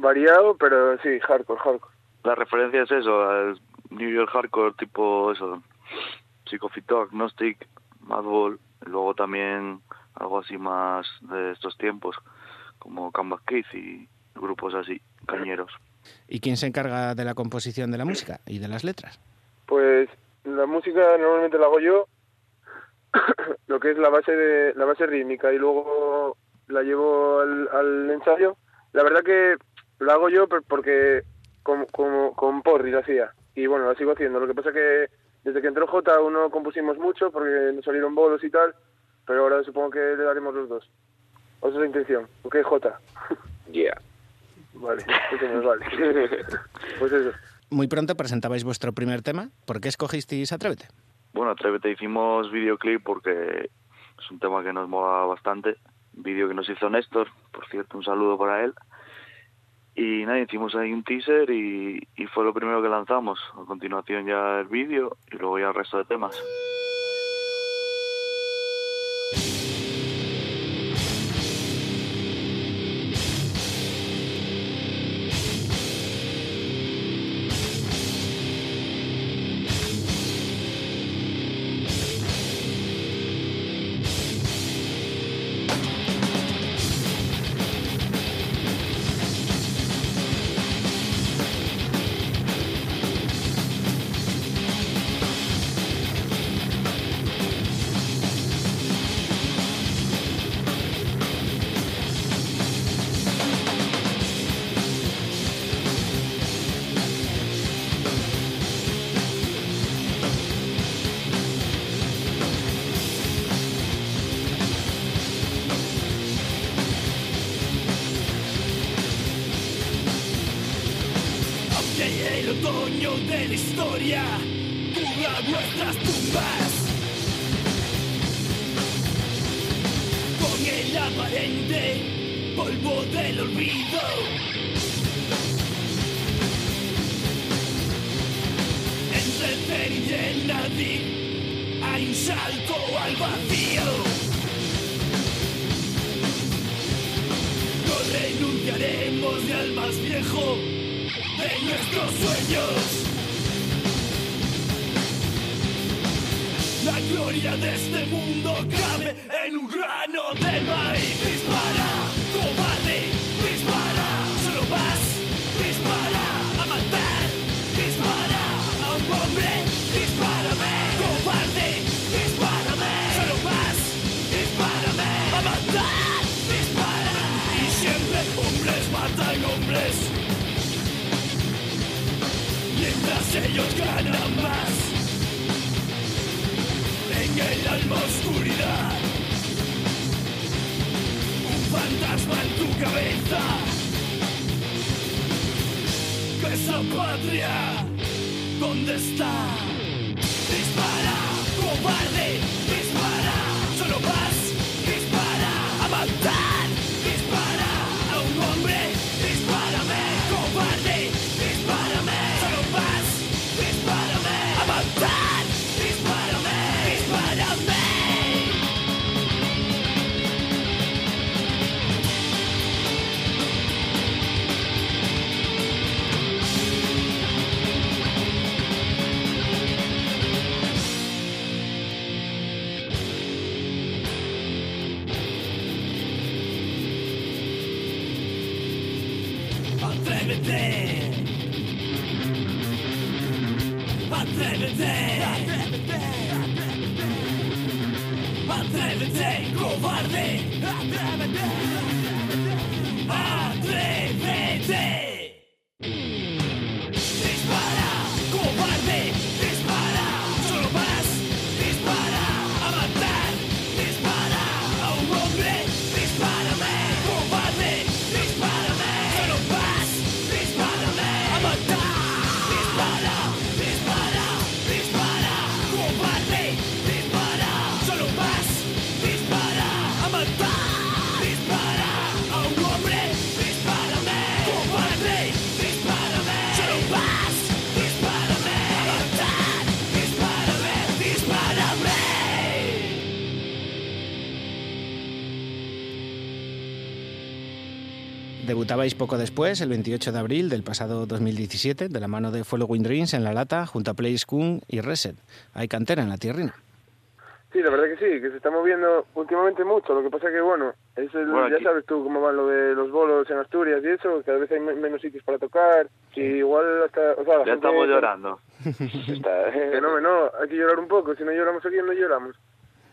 variado, pero sí, hardcore, hardcore. La referencia es eso, al New York Hardcore tipo eso, Psychofito, Agnostic, Madball, y luego también algo así más de estos tiempos, como Canvas Kids y grupos así, cañeros. ¿Y quién se encarga de la composición de la música y de las letras? Pues la música normalmente la hago yo, [coughs] lo que es la base de la base rítmica y luego la llevo al, al ensayo. La verdad que la hago yo porque como, como, con Porri la hacía y bueno, la sigo haciendo. Lo que pasa que desde que entró J uno compusimos mucho porque nos salieron bolos y tal, pero ahora supongo que le daremos los dos. O esa es la intención. ¿Ok, J? Yeah. Vale, eso me vale. pues eso. Muy pronto presentabais vuestro primer tema. ¿Por qué escogisteis Atrévete? Bueno, Atrévete hicimos videoclip porque es un tema que nos mola bastante. Vídeo que nos hizo Néstor, por cierto, un saludo para él. Y nada, hicimos ahí un teaser y, y fue lo primero que lanzamos. A continuación ya el vídeo y luego ya el resto de temas. Debutabais poco después, el 28 de abril del pasado 2017, de la mano de Following Dreams en La Lata, junto a Play School y Reset. Hay cantera en la tierrina. Sí, la verdad que sí, que se está moviendo últimamente mucho. Lo que pasa que, bueno, es el, Bueno, ya aquí- sabes tú cómo van lo de los bolos en Asturias y eso, cada vez hay me- menos sitios para tocar. Y igual hasta. O sea, la Ya gente- estamos llorando. Está, [laughs] que no, no, hay que llorar un poco. Si no lloramos aquí, no lloramos.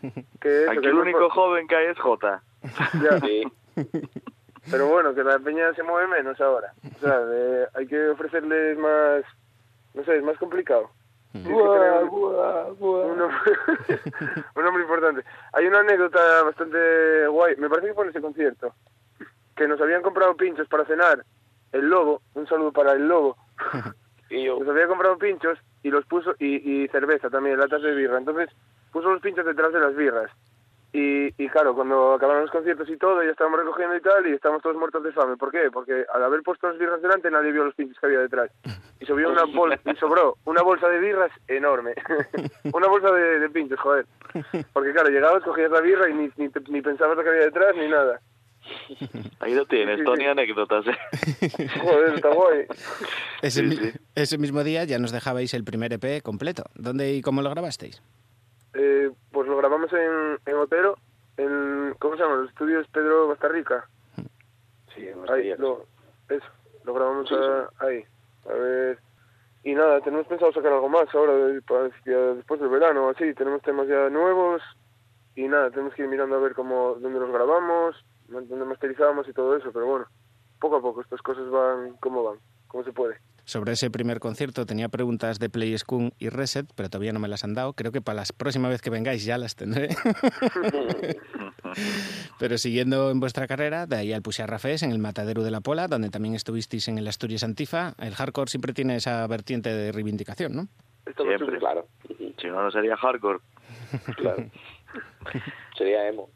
[laughs] Que eso, Aquí que el único joven que hay es Jota. Ya. [laughs] Pero bueno, que la peña se mueve menos ahora. O sea, de- hay que ofrecerles más. No sé, es más complicado. Tienes que tener un- Un, nombre, [laughs] un nombre importante. Hay una anécdota bastante guay. Me parece que fue en ese concierto. Que nos habían comprado pinchos para cenar. El lobo, un saludo para el lobo. [laughs] Y yo, Nos había comprado pinchos y los puso, y, y cerveza también, latas de birra. Entonces puso los pinchos detrás de las birras. Y, y claro, cuando acabaron los conciertos y todo, ya estábamos recogiendo y tal, y estábamos todos muertos de fame. ¿Por qué? Porque al haber puesto las birras delante, nadie vio los pinchos que había detrás. Y subió una bol y sobró una bolsa de birras enorme. [laughs] una bolsa de, de pinchos, joder. Porque claro, llegabas, cogías la birra y ni, ni, te- ni pensabas lo que había detrás ni nada. Ahí lo tienes, Sí, sí, Tony sí. anécdotas. ¿eh? [laughs] Joder, está guay. Ese, Sí, mi- sí. ese mismo día ya nos dejabais el primer EP completo. ¿Dónde y cómo lo grabasteis? Eh, pues lo grabamos en, en Otero, en, ¿cómo se llama? Los estudios Pedro Bastarrica. sí, en Ahí, lo, eso, lo grabamos Sí, a- ahí. A ver. Y nada, tenemos pensado sacar algo más ahora, después del verano o así. Tenemos temas ya nuevos y nada, tenemos que ir mirando a ver cómo, dónde los grabamos, dónde masterizamos y todo eso. Pero bueno, poco a poco estas cosas van como van, como se puede. Sobre ese primer concierto tenía preguntas de Play School y Reset, pero todavía no me las han dado. Creo que para la próxima vez que vengáis ya las tendré. [laughs] pero siguiendo en vuestra carrera, de ahí al Pusia Rafés en el Matadero de la Pola, donde también estuvisteis en el Asturias Antifa, el hardcore siempre tiene esa vertiente de reivindicación, ¿no? Siempre. Claro, Si no, no sería hardcore. claro. [laughs] Sería emo.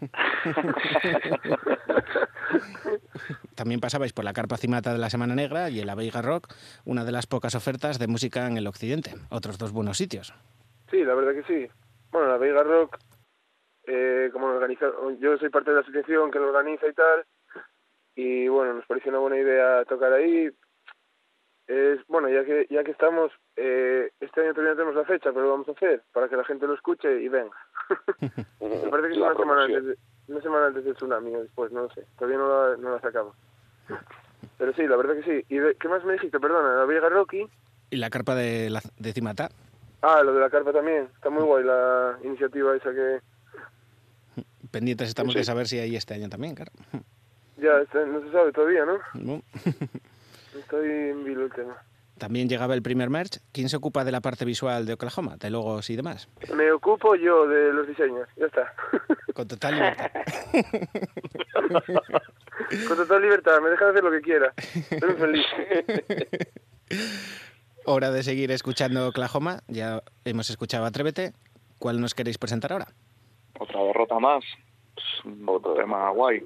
[laughs] También pasabais por la carpa cimata de la Semana Negra y el Veiga Rock, una de las pocas ofertas de música en el occidente. Otros dos buenos sitios. Sí, la verdad que sí. Bueno, la Vega Rock, eh, como organiza, yo soy parte de la asociación que lo organiza y tal, y bueno, nos pareció una buena idea tocar ahí. Es, bueno, ya que ya que estamos, eh, este año todavía no tenemos la fecha, pero lo vamos a hacer para que la gente lo escuche y venga. [laughs] Me parece que es una semana, antes de, una semana antes del tsunami o después, no lo sé. Todavía no la, no la sacamos. Pero sí, la verdad que sí. ¿Y de- qué más me dijiste? Perdona, la Vega Rocky. Y la carpa de, la, de Cimata, Ah, lo de la carpa también. Está muy guay la iniciativa esa que... pendientes estamos Sí. de saber si hay este año también, claro. Ya, está- no se sabe todavía, ¿no? No. [laughs] Estoy en. También llegaba el primer merch. ¿Quién se ocupa de la parte visual de Oklahoma, de logos y demás? Me ocupo yo de los diseños, ya está. [laughs] Con total libertad. [laughs] Con total libertad, me dejan hacer lo que quiera. Soy feliz. [laughs] Hora de seguir escuchando Oklahoma. Ya hemos escuchado Atrévete. ¿Cuál nos queréis presentar ahora? Otra derrota más. Es un tema guay.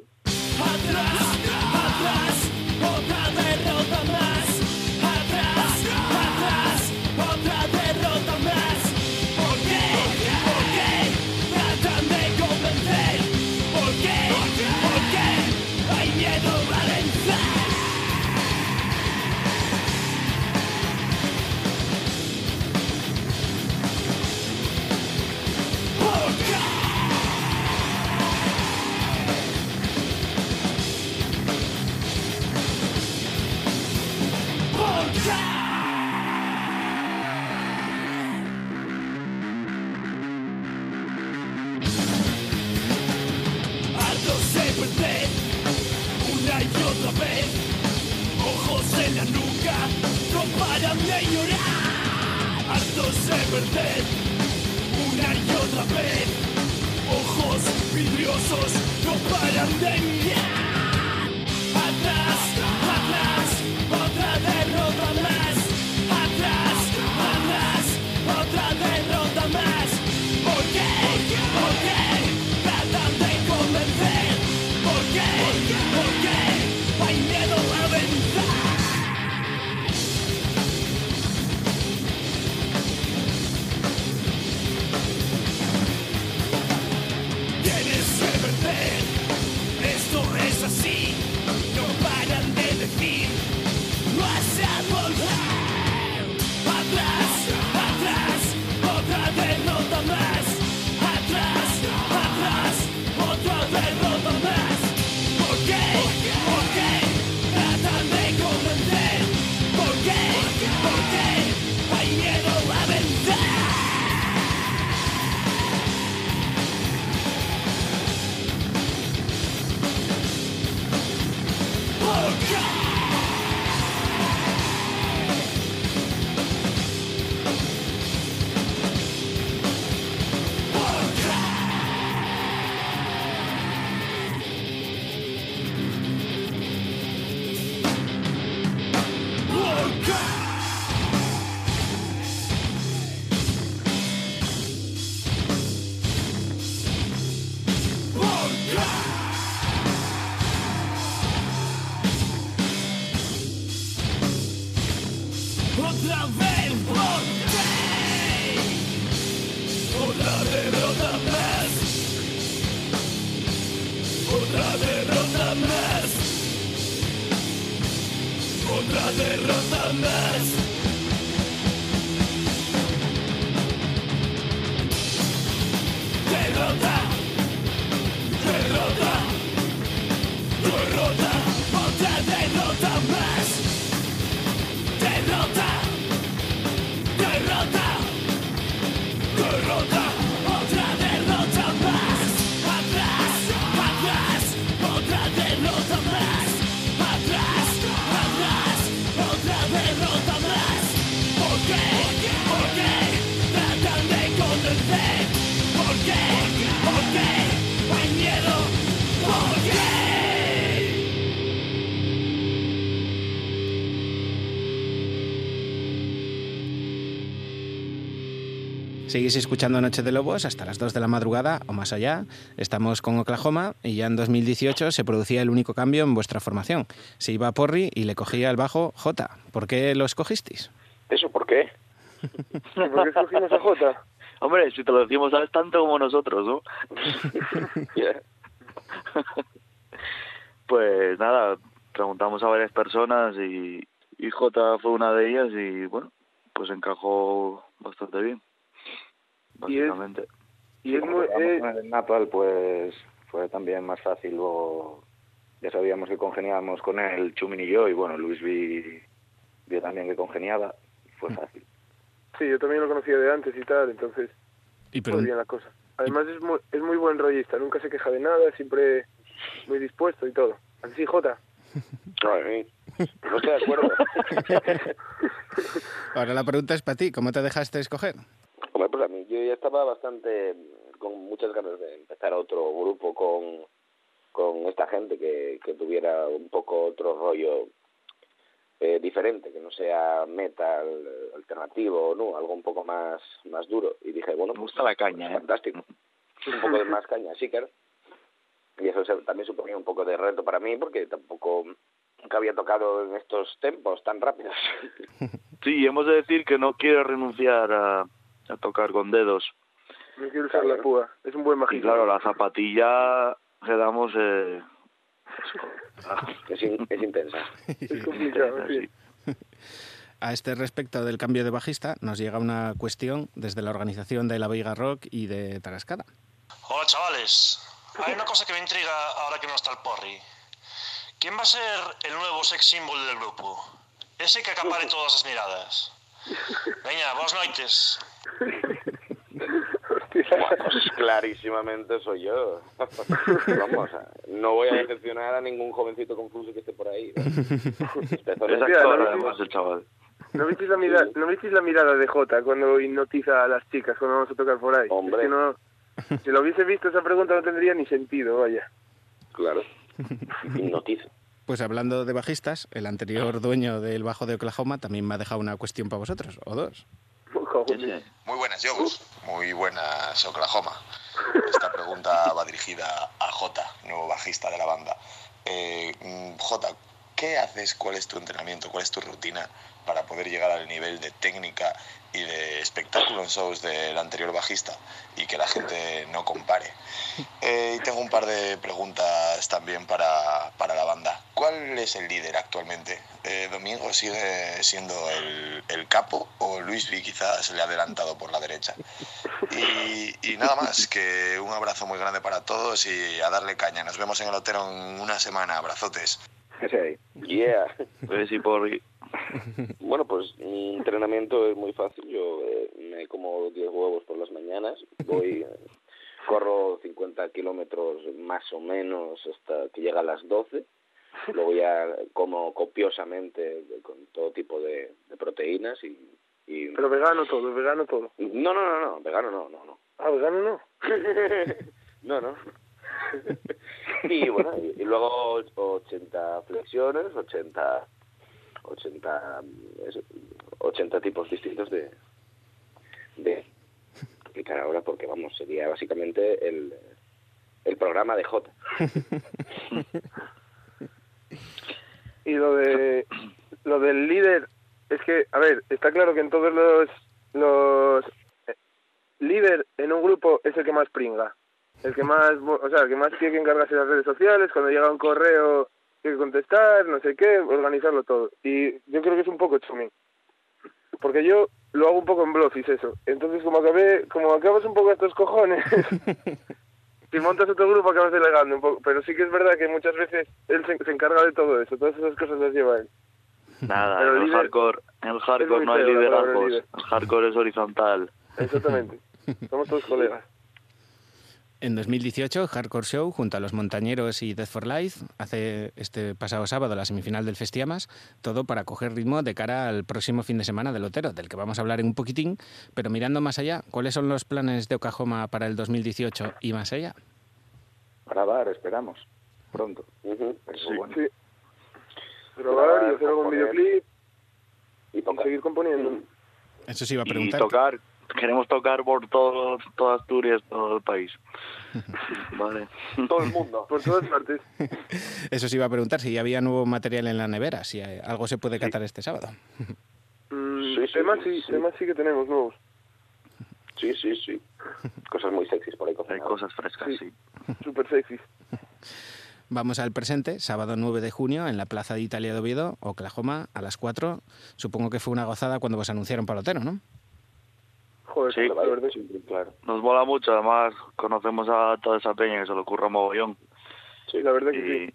Derrota más. Atrás, vidriosos, no paran de mirar atrás, Seguís escuchando Noche de Lobos hasta las 2 de la madrugada o más allá. Estamos con Oklahoma y ya en 2018 se producía el único cambio en vuestra formación. Se iba a Porri y le cogía el bajo J. ¿Por qué lo escogisteis? ¿Eso por qué? [laughs] ¿Por qué escogimos a Jota? Hombre, si te lo decimos, sabes tanto como nosotros, ¿no? [laughs] pues nada, preguntamos a varias personas y, y J fue una de ellas y bueno, pues encajó bastante bien, Y es- básicamente. Y es como muy... eh, con el Napal, pues fue también más fácil. Luego ya sabíamos que congeniábamos con él, Chumin y yo, y bueno, Luis vi, vio también que congeniaba, fue fácil. Sí, yo también lo conocía de antes y tal, entonces Y fue bien la cosa. Además es muy, es muy buen rollista, nunca se queja de nada, siempre muy dispuesto y todo. Así, Jota. No estoy de acuerdo. [laughs] Ahora la pregunta es para ti. ¿Cómo te dejaste escoger? Hombre, pues a mí yo ya estaba bastante con muchas ganas de empezar otro grupo con, con esta gente que, que tuviera un poco otro rollo eh, diferente, que no sea metal eh, alternativo, no, algo un poco más más duro. Y dije, bueno, me gusta la caña, fantástico. Un poco de más caña, sí, claro. Y eso se- también suponía un poco de reto para mí, porque tampoco nunca había tocado en estos tempos tan rápidos. [laughs] Sí, hemos de decir que no quiere renunciar a, a tocar con dedos. No quiero usar la púa, es un buen Y magista. claro, la zapatilla que damos eh, es, in- es intensa. [laughs] Es complicado, sí. A este respecto del cambio de bajista, nos llega una cuestión desde la organización de La Veiga Rock y de Tarascada. Hola chavales, hay una cosa que me intriga ahora que no está el Porri. ¿Quién va a ser el nuevo sex symbol del grupo? Ese que acapare [laughs] todas las miradas. Venga, buenas noites. Pues clarísimamente soy yo. [laughs] Vamos, no voy a decepcionar a ningún jovencito confuso que esté por ahí. Es actor, ¿no? además, el chaval. ¿No visteis la, mira- ¿No visteis la mirada de Jota cuando hipnotiza a las chicas cuando vamos a tocar por ahí? Hombre. Es que no, si lo hubiese visto esa pregunta no tendría ni sentido, vaya. Claro. Hipnotiza. Pues hablando de bajistas, el anterior dueño del bajo de Oklahoma también me ha dejado una cuestión para vosotros, o dos. Muy buenas, Yogos. Muy buenas, Oklahoma. Esta pregunta [laughs] va dirigida a Jota, nuevo bajista de la banda. Eh, mm, Jota, ¿qué haces? ¿Cuál es tu entrenamiento? ¿Cuál es tu rutina para poder llegar al nivel de técnica y de espectáculo en shows del anterior bajista y que la gente no compare? Eh, y tengo un par de preguntas también para, para la banda. ¿Cuál es el líder actualmente? Eh, ¿Domingo sigue siendo el, el capo o Luis V quizás se le ha adelantado por la derecha? Y, y nada más, que un abrazo muy grande para todos y a darle caña. Nos vemos en el Otero en una semana. Abrazotes. Sí. [laughs] Yeah. Pues sí, por... [laughs] Bueno, pues mi entrenamiento es muy fácil. Yo eh, me como 10 huevos por las mañanas. Voy, [laughs] eh, corro 50 kilómetros más o menos hasta que llega a las 12. Luego ya como copiosamente con todo tipo de, de proteínas y, y... Pero vegano todo, vegano todo. No, no, no, no, vegano no, no, no. Ah, vegano no. [laughs] No, no. Y bueno, y, y luego 80 flexiones, 80, 80, mm, eso, 80 tipos distintos de, de explicar ahora porque vamos, sería básicamente el, el programa de J. [laughs] Y lo de lo del líder es que, a ver, está claro que en todos los, los eh, líder en un grupo es el que más pringa. El que más, o sea, el que más tiene que encargarse las redes sociales, cuando llega un correo que contestar, no sé qué, organizarlo todo. Y yo creo que es un poco chumín. Porque yo lo hago un poco en blofis eso. Entonces como acabé, como acabas un poco a estos cojones, [laughs] si montas otro grupo acabas delegando un poco. Pero sí que es verdad que muchas veces él se, se encarga de todo eso, todas esas cosas las lleva él. Nada, Pero el líder- hardcore, en el hardcore no hay liderazgos. líder. El hardcore es horizontal. Exactamente. [laughs] Somos todos colegas. En 2018, Hardcore Show, junto a los Montañeros y Death for Life, hace este pasado sábado la semifinal del Festiamas, todo para coger ritmo de cara al próximo fin de semana del Otero, del que vamos a hablar en un poquitín, pero mirando más allá, ¿cuáles son los planes de Oklahoma para el 2018 y más allá? Grabar, esperamos. Pronto. Eso Sí. bueno. Sí. Grabar y hacer algún videoclip y seguir componiendo. Eso sí iba a Y preguntar. tocar, queremos tocar por todo, toda Asturias, todo el país. [laughs] Vale. Todo el mundo. Por todas partes. [laughs] Eso sí iba a preguntar si ya había nuevo material en la nevera, si algo se puede catar este sábado. Mm, Sí, sí, temas, sí, sí, sí. temas sí que tenemos nuevos. Sí, sí, sí. Cosas muy sexys por ahí. Hay cosas frescas, sí. Súper sexy. [laughs] Vamos al presente, sábado 9 de junio, en la Plaza de Italia de Oviedo, Oklahoma, a las 4. Supongo que fue una gozada cuando vos anunciaron para Otero, ¿no? Joder, Sí. la verdad. Claro. Nos mola mucho, además conocemos a toda esa peña que se le ocurra mogollón. Sí, la verdad que y, sí.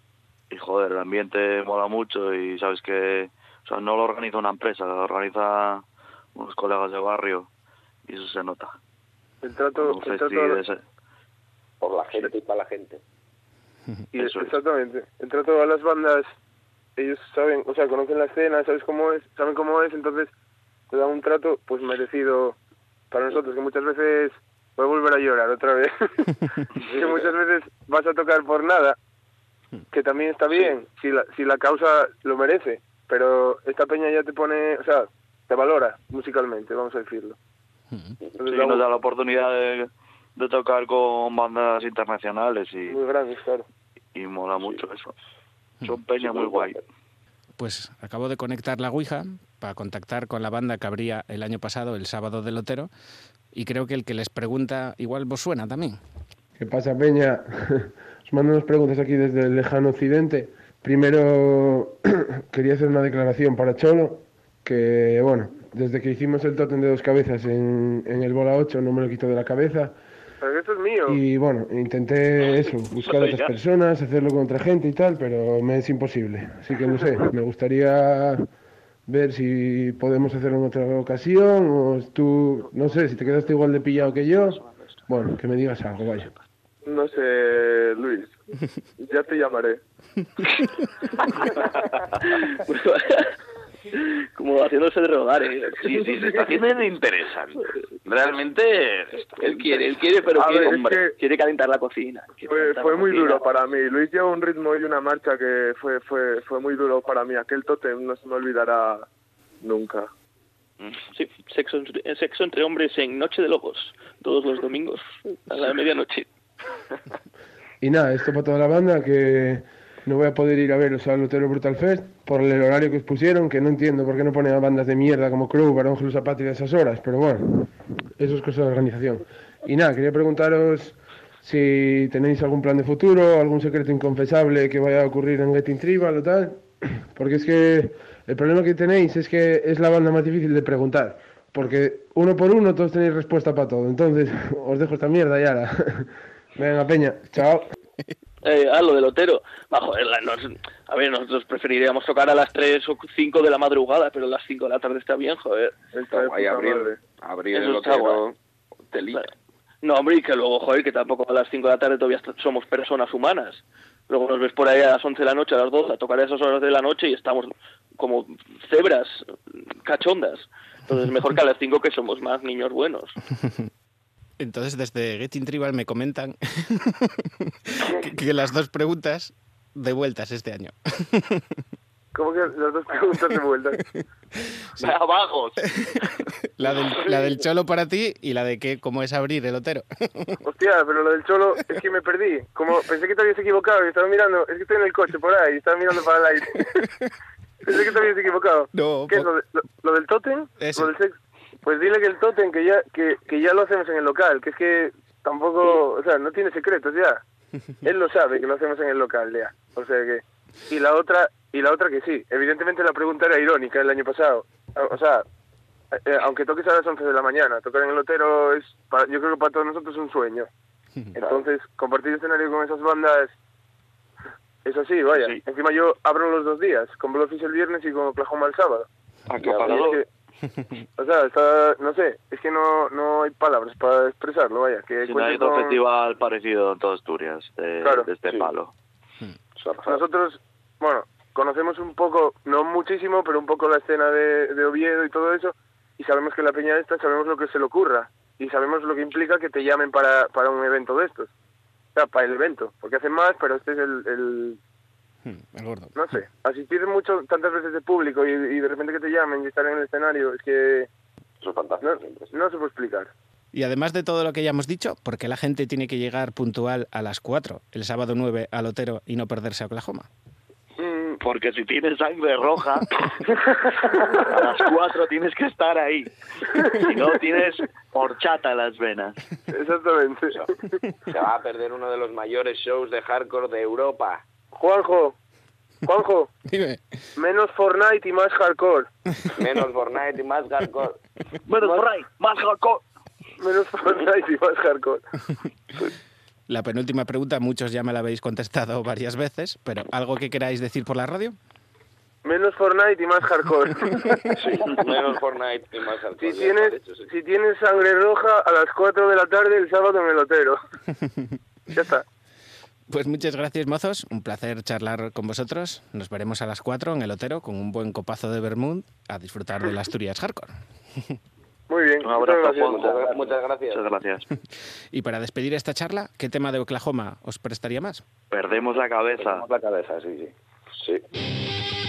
y joder, el ambiente mola mucho y sabes que, o sea, no lo organiza una empresa, lo organiza unos colegas de barrio y eso se nota. El trato, el trato de ese- Por la gente y para la gente. [laughs] Y Eso es. exactamente. El trato a las bandas, ellos saben, o sea, conocen la escena, sabes cómo es, saben cómo es, entonces te dan un trato pues merecido para nosotros, que muchas veces voy a volver a llorar otra vez. [laughs] que muchas veces vas a tocar por nada, que también está bien, si la, si la causa lo merece, pero esta peña ya te pone, o sea, te valora musicalmente, vamos a decirlo. Entonces, Sí, nos da la oportunidad de, de tocar con bandas internacionales y, muy grandes, claro. y mola mucho eso. Son peña muy guay. Pues acabo de conectar la Ouija para contactar con la banda que abría el año pasado, el sábado del Otero, y creo que el que les pregunta igual vos suena también. ¿Qué pasa, Peña? [laughs] Os mando unas preguntas aquí desde el lejano occidente. Primero, [clears throat] quería hacer una declaración para Cholo, que, bueno, desde que hicimos el tótem de dos cabezas en, en el Bola 8 no me lo quito de la cabeza. Pero que esto es mío. Y bueno, intenté eso, [laughs] buscar a otras personas, hacerlo con otra gente y tal, pero me es imposible. Así que no sé, [laughs] me gustaría ver si podemos hacerlo en otra ocasión o tú, no sé, si te quedaste igual de pillado que yo, bueno, que me digas algo, vaya. No sé, Luis. Ya te llamaré. [laughs] Como haciéndose de rogar, ¿eh? Sí, sí, se está haciendo interesante. Realmente Él quiere, él quiere, pero quiere, ver, es hombre, que- quiere calentar la cocina. Fue, fue la muy cocina. duro para mí. Luis lleva un ritmo y una marcha que fue fue fue muy duro para mí. Aquel tótem no se me olvidará nunca. Sí, sexo, entre- sexo entre hombres en Noche de Lobos, todos los domingos a la medianoche. [laughs] Y nada, esto para toda la banda, que no voy a poder ir a veros al Lutero Brutal Fest por el horario que os pusieron, que no entiendo por qué no ponen a bandas de mierda como Crew, Barón Jesús Zapatria a esas horas, pero bueno, eso es cosa de organización. Y nada, quería preguntaros si tenéis algún plan de futuro, algún secreto inconfesable que vaya a ocurrir en Getting Tribal o tal, [clears throat] porque es que el problema que tenéis es que es la banda más difícil de preguntar, porque uno por uno todos tenéis respuesta para todo, entonces [laughs] os dejo esta mierda ya. la- [laughs] Venga, Peña, chao. [laughs] Eh, ah, lo del Otero. Va, joder, la- nos- a ver, nosotros preferiríamos tocar a las 3 o 5 de la madrugada, pero a las 5 de la tarde está bien, joder. Está guay abrir, abrir el Otero, telita. No, hombre, y que luego, joder, que tampoco a las 5 de la tarde todavía somos personas humanas. Luego nos ves por ahí a las 11 de la noche, a las 12, a tocar a esas horas de la noche y estamos como cebras, cachondas. Entonces, mejor que a las 5 que somos más niños buenos. [laughs] Entonces, desde Getting Tribal me comentan [laughs] que, que las dos preguntas de vueltas este año. [laughs] ¿Cómo que las dos preguntas de vuelta? ¡Vagos! [laughs] La del, la del cholo para ti y la de que cómo es abrir el Otero. Hostia, pero lo del cholo es que me perdí. Como pensé que te habías equivocado y estaba mirando, es que estoy en el coche por ahí, estaba mirando para el aire. Pensé que te habías equivocado. No, ¿Qué es lo, de- lo- lo del tótem? ¿Lo del sex? Pues dile que el tótem que ya, que, que ya lo hacemos en el local, que es que tampoco, o sea, no tiene secretos ya. [laughs] Él lo sabe que lo hacemos en el local ya. O sea que y la otra y la otra que sí. Evidentemente la pregunta era irónica el año pasado. O sea, eh, aunque toques a las 11 de la mañana, tocar en el Lotero es para- yo creo que para todos nosotros es un sueño. [laughs] Entonces, compartir escenario con esas bandas es así, vaya. Encima yo abro los dos días, con Blowfish el viernes y con Oklahoma el sábado. Acaparador. O sea, está, no sé, es que no, no hay palabras para expresarlo, vaya. Que Si no hay otro con- festival parecido en toda Asturias de, Claro, de este sí. palo. Nosotros, bueno, conocemos un poco, no muchísimo, pero un poco la escena de, de Oviedo y todo eso, y sabemos que la peña esta, sabemos lo que se le ocurra, y sabemos lo que implica que te llamen para, para un evento de estos. O sea, para el evento, porque hacen más, pero este es el, el El gordo. no sé, asistir mucho, tantas veces de público y, y de repente que te llamen y estar en el escenario, es que... Eso es fantástico. No, no se puede explicar. Y además de todo lo que ya hemos dicho, ¿por qué la gente tiene que llegar puntual a las 4 el sábado 9 al Otero y no perderse a Oklahoma? Porque si tienes sangre roja, a las [laughs] 4 tienes que estar ahí. Si no, tienes horchata en las venas. Exactamente. [laughs] Se va a perder uno de los mayores shows de hardcore de Europa. Juanjo, Juanjo, [laughs] Dime. menos Fortnite y más hardcore. [laughs] Menos Fortnite y más hardcore. Menos Fortnite, más hardcore. Menos Fortnite y más hardcore. [laughs] La penúltima pregunta, muchos ya me la habéis contestado varias veces, pero ¿algo que queráis decir por la radio? Menos Fortnite y más hardcore. Sí, menos Fortnite y más hardcore. Si tienes, si tienes sangre roja a las 4 de la tarde el sábado en el Otero. ya está. Pues muchas gracias, mozos. Un placer charlar con vosotros. Nos veremos a las 4 en el Otero con un buen copazo de Vermouth a disfrutar de la Asturias Hardcore. [laughs] Muy bien. Un abrazo, muchas gracias. Muchas, gra- muchas gracias. Muchas gracias. [laughs] Y para despedir esta charla, ¿qué tema de Oklahoma os prestaría más? Perdemos la cabeza. Perdemos la cabeza, sí, sí. Sí.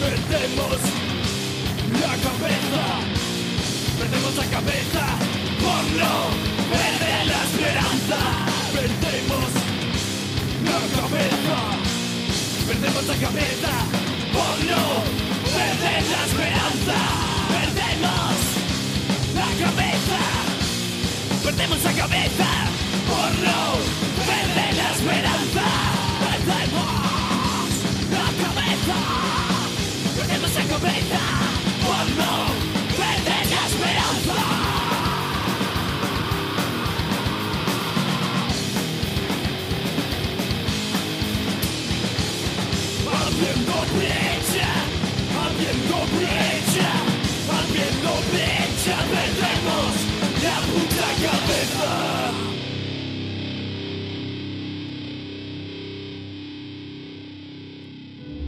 Perdemos la cabeza, perdemos la cabeza por no perder la esperanza, perdemos la cabeza, perdemos la cabeza por no perder la esperanza, perdemos la cabeza, perdemos la cabeza. Por no perder la esperanza, perdemos la cabeza, perdemos la cabeza. Por no perder la esperanza. Perdemos brecha, abriendo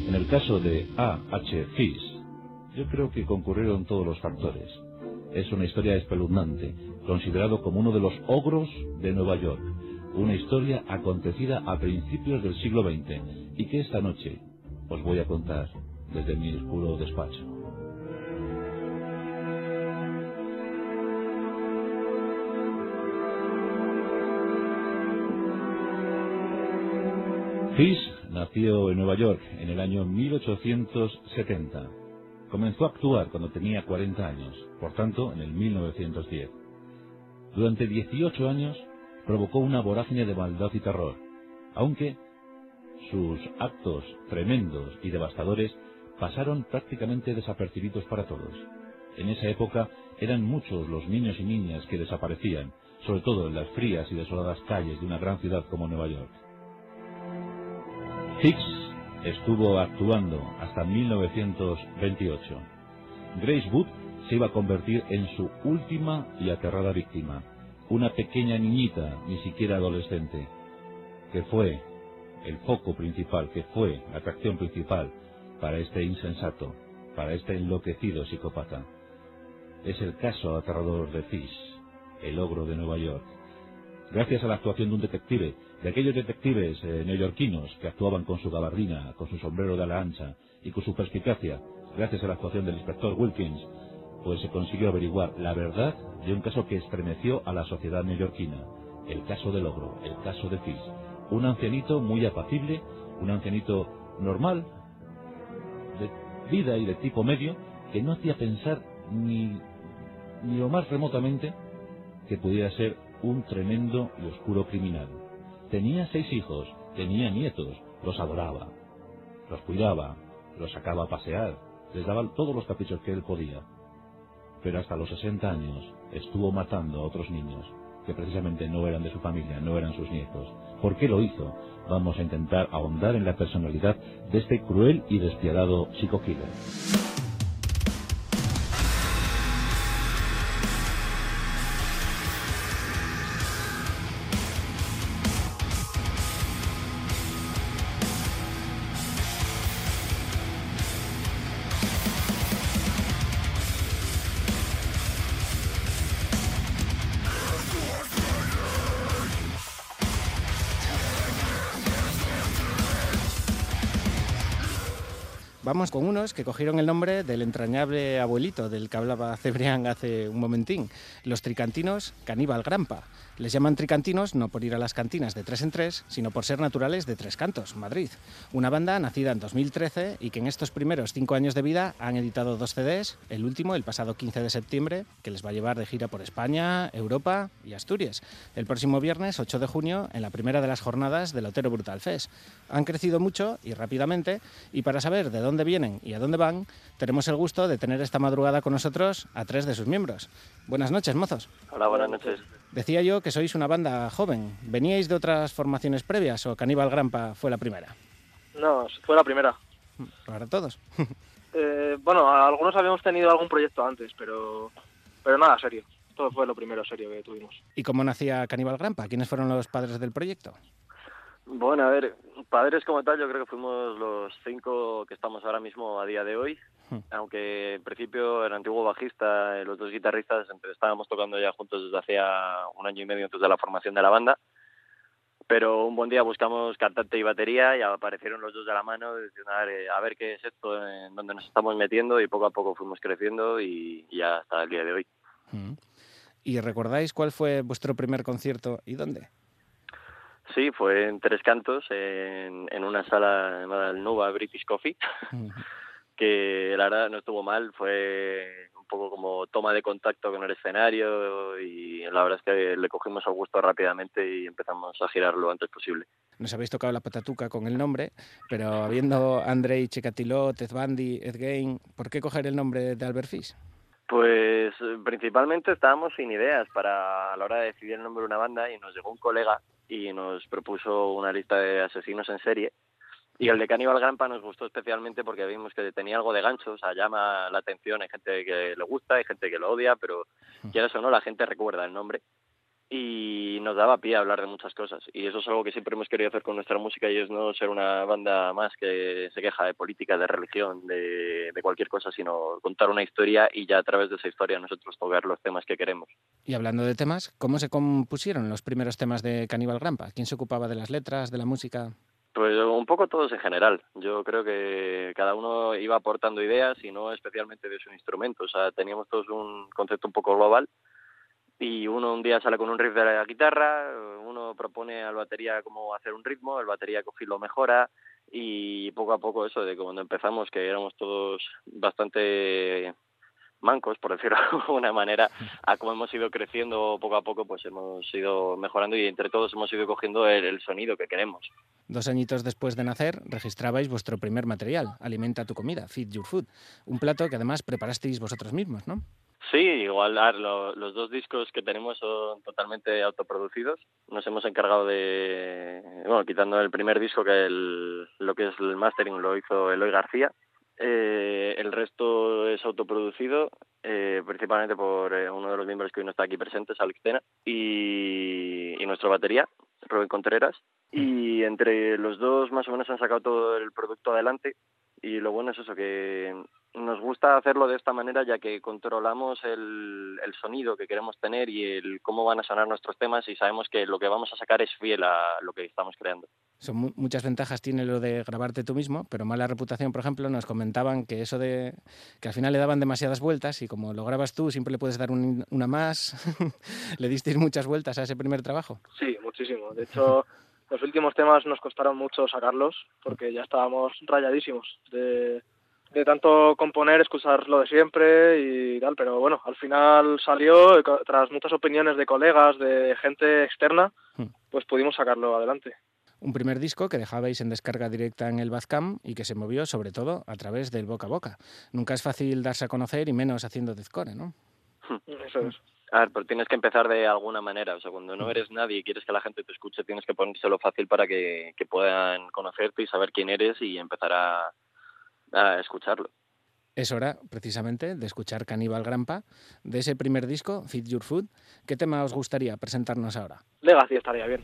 En el caso de A.H. Fish, yo creo que concurrieron todos los factores. Es una historia espeluznante, considerado como uno de los ogros de Nueva York, una historia acontecida a principios del siglo XX y que esta noche os voy a contar desde mi oscuro despacho. Fish nació en Nueva York en el año 1870. Comenzó a actuar cuando tenía 40 años, por tanto, en el 1910. Durante 18 años provocó una vorágine de maldad y terror, aunque sus actos tremendos y devastadores pasaron prácticamente desapercibidos para todos. En esa época eran muchos los niños y niñas que desaparecían, sobre todo en las frías y desoladas calles de una gran ciudad como Nueva York. Hicks estuvo actuando hasta 1928. Grace Wood se iba a convertir en su última y aterrada víctima, una pequeña niñita, ni siquiera adolescente, que fue el foco principal, que fue la atracción principal para este insensato, para este enloquecido psicópata. Es el caso aterrador de Fish, el ogro de Nueva York. Gracias a la actuación de un detective, de aquellos detectives eh, neoyorquinos que actuaban con su gabardina, con su sombrero de ala ancha y con su perspicacia, gracias a la actuación del inspector Wilkins, pues se consiguió averiguar la verdad de un caso que estremeció a la sociedad neoyorquina, el caso del ogro, el caso de Fish. Un ancianito muy apacible, un ancianito normal, de vida y de tipo medio, que no hacía pensar ni, ni lo más remotamente que pudiera ser un tremendo y oscuro criminal. Tenía seis hijos, tenía nietos, los adoraba, los cuidaba, los sacaba a pasear, les daba todos los caprichos que él podía. Pero hasta los 60 años estuvo matando a otros niños que precisamente no eran de su familia, no eran sus nietos. ¿Por qué lo hizo? Vamos a intentar ahondar en la personalidad de este cruel y despiadado psico-killer. Con unos que cogieron el nombre del entrañable abuelito del que hablaba Cebrián hace un momentín, los tricantinos Caníbal Grampa. Les llaman tricantinos no por ir a las cantinas de tres en tres, sino por ser naturales de Tres Cantos, Madrid. Una banda nacida en 2013 y que en estos primeros cinco años de vida han editado dos CDs, el último el pasado 15 de septiembre, que les va a llevar de gira por España, Europa y Asturias. El próximo viernes 8 de junio, en la primera de las jornadas del Otero Brutal Fest. Han crecido mucho y rápidamente y para saber de dónde vienen y a dónde van, tenemos el gusto de tener esta madrugada con nosotros a tres de sus miembros. Buenas noches, mozos. Hola, buenas noches. Decía yo que sois una banda joven. ¿Veníais de otras formaciones previas o Caníbal Grampa fue la primera? No, fue la primera. Para todos. [laughs] Eh, bueno, algunos habíamos tenido algún proyecto antes, pero, pero nada, serio. Todo fue lo primero serio que tuvimos. ¿Y cómo nacía Caníbal Grampa? ¿Quiénes fueron los padres del proyecto? Bueno, a ver, padres como tal, yo creo que fuimos los cinco que estamos ahora mismo a día de hoy. Aunque en principio el antiguo bajista, y los dos guitarristas, estábamos tocando ya juntos desde hacía un año y medio antes de la formación de la banda. Pero un buen día buscamos cantante y batería y aparecieron los dos de la mano diciendo, a ver, qué es esto, en dónde nos estamos metiendo y poco a poco fuimos creciendo y, y ya hasta el día de hoy. Mm. ¿Y recordáis cuál fue vuestro primer concierto y dónde? Sí, fue en Tres Cantos, en, en una sala llamada el Nuba British Coffee, [laughs] que la verdad no estuvo mal, fue un poco como toma de contacto con el escenario y la verdad es que le cogimos el gusto rápidamente y empezamos a girar lo antes posible. Nos habéis tocado la patatuca con el nombre, pero habiendo Andrei Checatiló, Ted Bundy, Ed Gein, ¿por qué coger el nombre de Albert Fish? Pues eh, principalmente estábamos sin ideas para a la hora de decidir el nombre de una banda y nos llegó un colega y nos propuso una lista de asesinos en serie. Y el de Cannibal Grampa nos gustó especialmente porque vimos que tenía algo de gancho, o sea, llama la atención, hay gente que le gusta, hay gente que lo odia, pero quieras o no, la gente recuerda el nombre y nos daba pie a hablar de muchas cosas. Y eso es algo que siempre hemos querido hacer con nuestra música y es no ser una banda más que se queja de política, de religión, de, de cualquier cosa, sino contar una historia y ya a través de esa historia nosotros tocar los temas que queremos. Y hablando de temas, ¿cómo se compusieron los primeros temas de Cannibal Grampa? ¿Quién se ocupaba de las letras, de la música? Pues un poco todos en general. Yo creo que cada uno iba aportando ideas y no especialmente de su instrumento. O sea, teníamos todos un concepto un poco global y uno un día sale con un riff de la guitarra, uno propone al batería cómo hacer un ritmo, el batería coge lo mejora y poco a poco eso de cuando empezamos que éramos todos bastante mancos, por decirlo de alguna [laughs] manera, a cómo hemos ido creciendo poco a poco, pues hemos ido mejorando y entre todos hemos ido cogiendo el, el sonido que queremos. Dos añitos después de nacer, registrabais vuestro primer material, Alimenta tu comida, Feed Your Food, un plato que además preparasteis vosotros mismos, ¿no? Sí, igual los dos discos que tenemos son totalmente autoproducidos. Nos hemos encargado de, bueno, quitando el primer disco que el, lo que es el mastering lo hizo Eloy García. Eh, el resto es autoproducido, eh, principalmente por eh, uno de los miembros que hoy no está aquí presentes, Alex Tena, y, y nuestro batería, Rubén Contreras. Y entre los dos más o menos han sacado todo el producto adelante. Y lo bueno es eso, que nos gusta hacerlo de esta manera ya que controlamos el, el sonido que queremos tener y el cómo van a sonar nuestros temas y sabemos que lo que vamos a sacar es fiel a lo que estamos creando. Son mu- muchas ventajas tiene lo de grabarte tú mismo, pero mala reputación, por ejemplo, nos comentaban que eso de que al final le daban demasiadas vueltas y como lo grabas tú siempre le puedes dar un- una más. [laughs] le disteis muchas vueltas a ese primer trabajo. Sí, muchísimo. De hecho, los últimos temas nos costaron mucho sacarlos porque ya estábamos rayadísimos de, de tanto componer, escuchar lo de siempre y tal. Pero bueno, al final salió, tras muchas opiniones de colegas, de gente externa, pues pudimos sacarlo adelante. Un primer disco que dejabais en descarga directa en el Bazcam y que se movió sobre todo a través del boca a boca. Nunca es fácil darse a conocer y menos haciendo deathcore, ¿no? Eso es. A ver, pero tienes que empezar de alguna manera. O sea, cuando no eres nadie y quieres que la gente te escuche, tienes que ponérselo fácil para que, que puedan conocerte y saber quién eres y empezar a, a escucharlo. Es hora, precisamente, de escuchar Caníbal Grampa, de ese primer disco, Feed Your Food. ¿Qué tema os gustaría presentarnos ahora? Legacy estaría bien.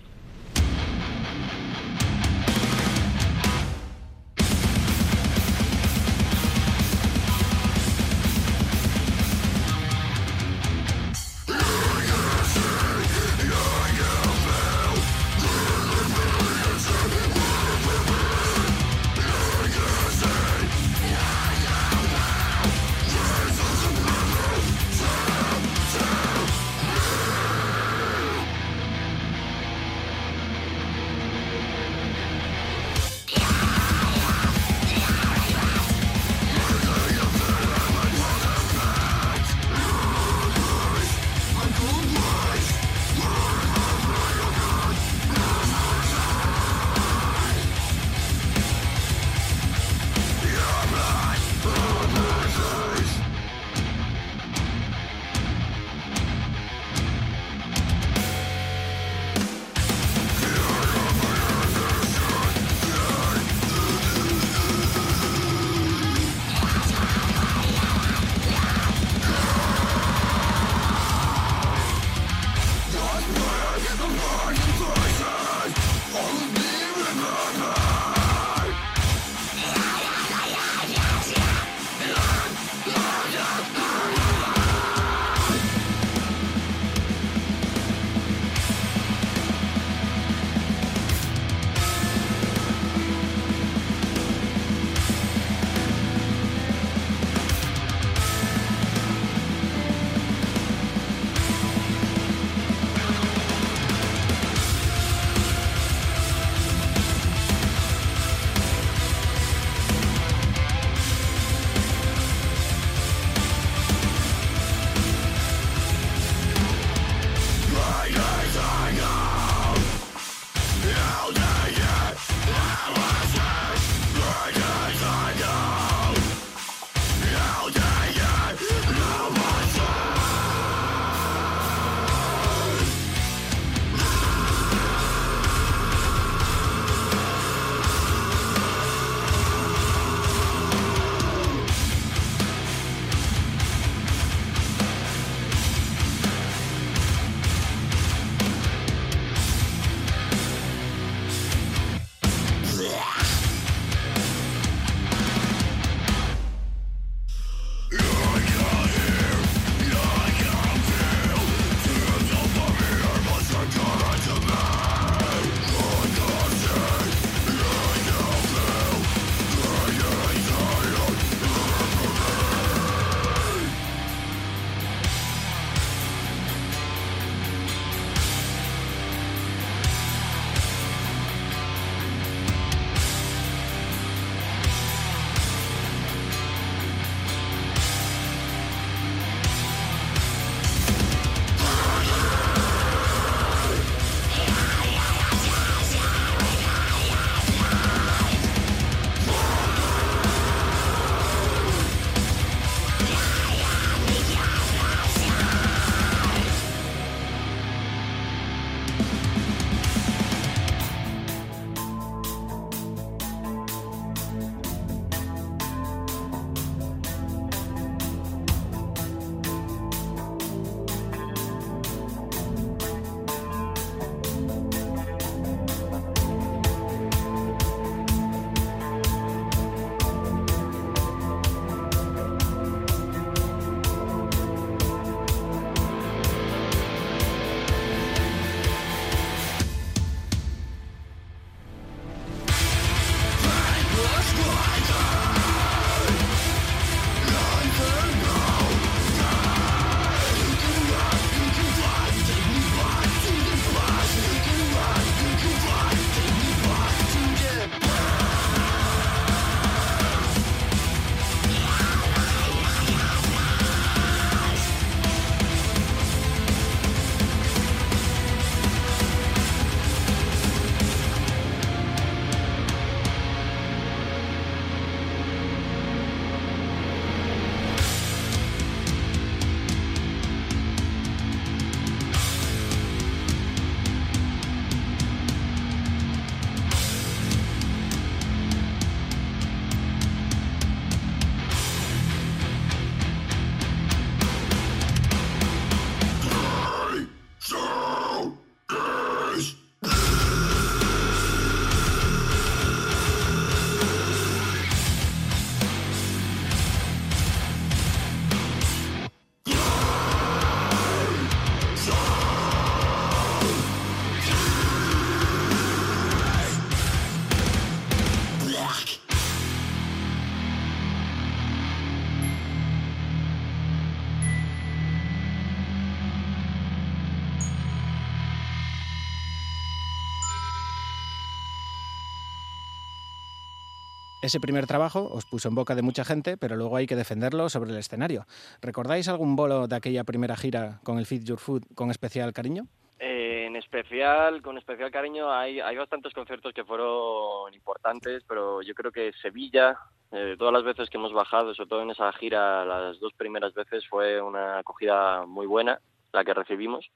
Ese primer trabajo os puso en boca de mucha gente, pero luego hay que defenderlo sobre el escenario. ¿Recordáis algún bolo de aquella primera gira con el Fit Your Food con especial cariño? Eh, en especial, con especial cariño, hay, hay bastantes conciertos que fueron importantes, pero yo creo que Sevilla, eh, todas las veces que hemos bajado, sobre todo en esa gira, las dos primeras veces fue una acogida muy buena, la que recibimos.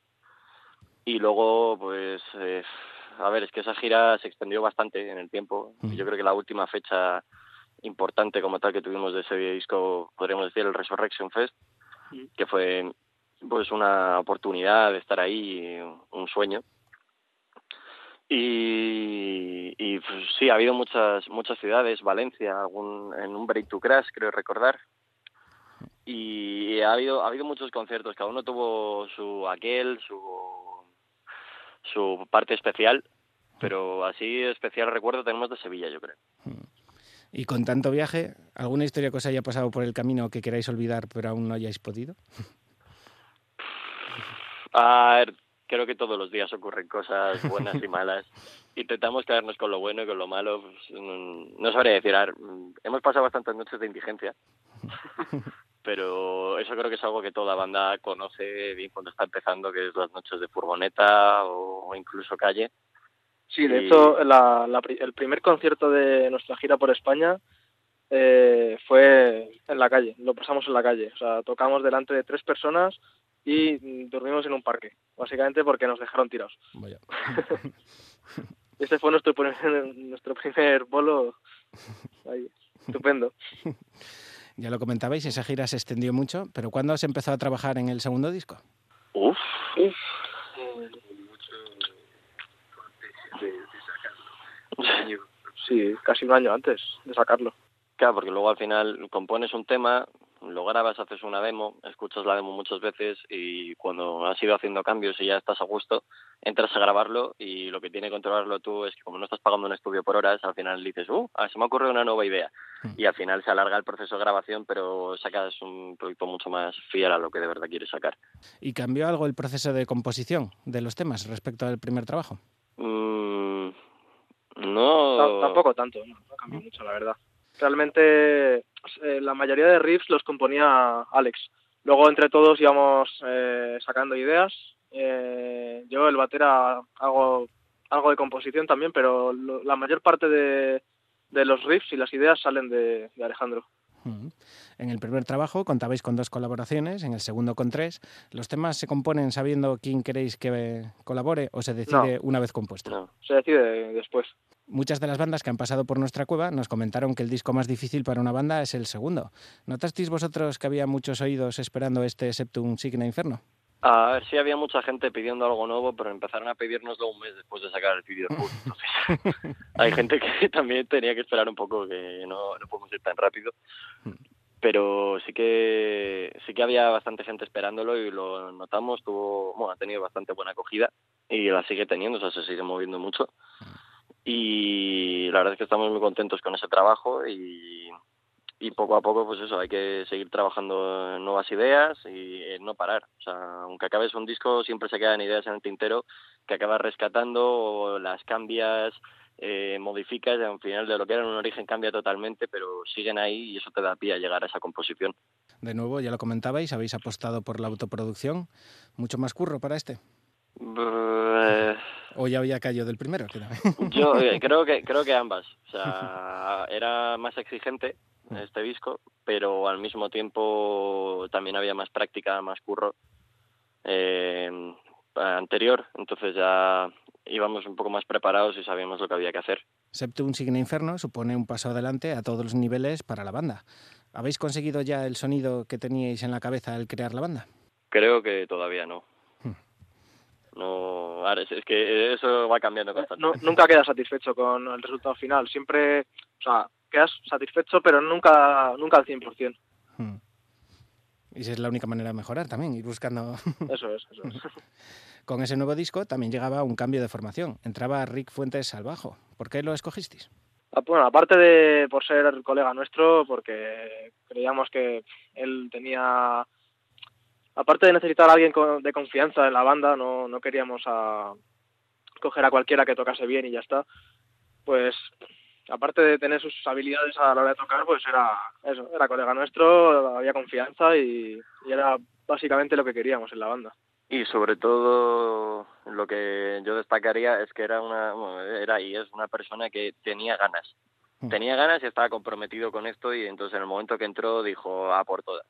Y luego, pues, eh, a ver, es que esa gira se extendió bastante en el tiempo. Y yo creo que la última fecha importante como tal que tuvimos de ese disco, podríamos decir, el Resurrection Fest, que fue pues una oportunidad de estar ahí, un sueño. Y, y pues, sí, ha habido muchas muchas ciudades, Valencia, algún, en un Break to Crash, creo recordar. Y ha habido ha habido muchos conciertos, cada uno tuvo su aquel, su su parte especial, pero así especial recuerdo tenemos de Sevilla, yo creo. Y con tanto viaje, ¿alguna historia que os haya pasado por el camino que queráis olvidar pero aún no hayáis podido? A ver, creo que todos los días ocurren cosas buenas y [laughs] malas. Intentamos quedarnos con lo bueno y con lo malo. pues, mm, no sabría decir. a ver, mm, hemos pasado bastantes noches de indigencia, [laughs] pero eso creo que es algo que toda banda conoce bien cuando está empezando, que es las noches de furgoneta o, incluso calle. Sí, de Y- hecho, la- la el primer concierto de nuestra gira por España eh, fue en la calle, lo pasamos en la calle. O sea, tocamos delante de tres personas y dormimos en un parque, básicamente porque nos dejaron tirados. Vaya. [laughs] Este fue nuestro primer, nuestro primer bolo. Ahí, estupendo. [laughs] Ya lo comentabais, esa gira se extendió mucho, pero ¿cuándo se empezó a trabajar en el segundo disco? Uf. Sí, casi un año antes de sacarlo. Claro, porque luego al final compones un tema, lo grabas, haces una demo, escuchas la demo muchas veces y cuando has ido haciendo cambios y ya estás a gusto, entras a grabarlo y lo que tiene que controlarlo tú es que como no estás pagando un estudio por horas, al final dices, uh, ah, se me ha ocurrido una nueva idea. Y al final se alarga el proceso de grabación, pero sacas un producto mucho más fiel a lo que de verdad quieres sacar. ¿Y cambió algo el proceso de composición de los temas respecto al primer trabajo? Mm, no... Ta- Tampoco tanto, no, no cambió mucho, la verdad. Realmente eh, la mayoría de riffs los componía Alex. Luego entre todos íbamos eh, sacando ideas. Eh, yo, el batera, hago algo de composición también, pero lo- la mayor parte de, de los riffs y las ideas salen de, de Alejandro. Mm. En el primer trabajo contabais con dos colaboraciones, en el segundo con tres. ¿Los temas se componen sabiendo quién queréis que colabore o se decide No. una vez compuesto? Se decide después. Muchas de las bandas que han pasado por nuestra cueva nos comentaron que el disco más difícil para una banda es el segundo. ¿Notasteis vosotros que había muchos oídos esperando este Septum Signa Inferno? A ver, sí había mucha gente pidiendo algo nuevo, pero empezaron a pedírnoslo un mes después de sacar el vídeo. Entonces, [laughs] hay gente que [laughs] también tenía que esperar un poco, que no, no podemos ir tan rápido. Pero sí que sí que había bastante gente esperándolo y lo notamos, tuvo, bueno, ha tenido bastante buena acogida y la sigue teniendo, o sea, se sigue moviendo mucho. Y la verdad es que estamos muy contentos con ese trabajo y, poco a poco, pues eso, hay que seguir trabajando nuevas ideas y no parar. O sea, aunque acabes un disco, siempre se quedan ideas en el tintero que acabas rescatando o las cambias, eh, modificas y al final de lo que era un origen cambia totalmente, pero siguen ahí y eso te da pie a llegar a esa composición. De nuevo, ya lo comentabais, habéis apostado por la autoproducción. ¿Mucho más curro para este? ¿O ya había caído del primero? [laughs] Yo eh, creo que creo que ambas. O sea, [laughs] era más exigente este disco, pero al mismo tiempo también había más práctica, más curro eh, anterior. Entonces ya íbamos un poco más preparados y sabíamos lo que había que hacer. Septum Signa Inferno supone un paso adelante a todos los niveles para la banda. ¿Habéis conseguido ya el sonido que teníais en la cabeza al crear la banda? Creo que todavía no. No, ahora es, es que eso va cambiando No, constantemente. nunca quedas satisfecho con el resultado final. Siempre, o sea, quedas satisfecho, pero nunca, nunca al 100%. Y esa es la única manera de mejorar también, ir buscando... [laughs] Eso es, eso es. Con ese nuevo disco también llegaba un cambio de formación. Entraba Rick Fuentes al bajo. ¿Por qué lo escogisteis? Ah, Bueno, aparte de por ser colega nuestro, porque creíamos que él tenía, aparte de necesitar a alguien de confianza en la banda, no, no queríamos a coger a cualquiera que tocase bien y ya está. Pues aparte de tener sus habilidades a la hora de tocar, pues era eso, era colega nuestro, había confianza y, y era básicamente lo que queríamos en la banda. Y sobre todo lo que yo destacaría es que era una bueno, era y es una persona que tenía ganas. Tenía ganas y estaba comprometido con esto y entonces en el momento que entró dijo a por todas.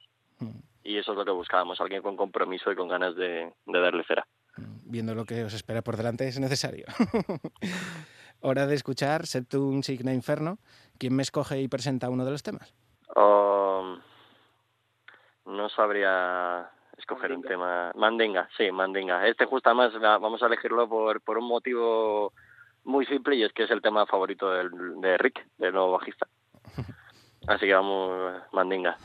Y eso es lo que buscábamos, alguien con compromiso y con ganas de, de darle cera. Viendo lo que os espera por delante es necesario. [laughs] Hora de escuchar Septum Signa Inferno. ¿Quién me escoge y presenta uno de los temas? Um, no sabría escoger un tema. Mandinga, sí, Mandinga. Este justo más vamos a elegirlo por, por un motivo muy simple y es que es el tema favorito del, de Rick, del nuevo bajista. [laughs] Así que vamos, Mandinga.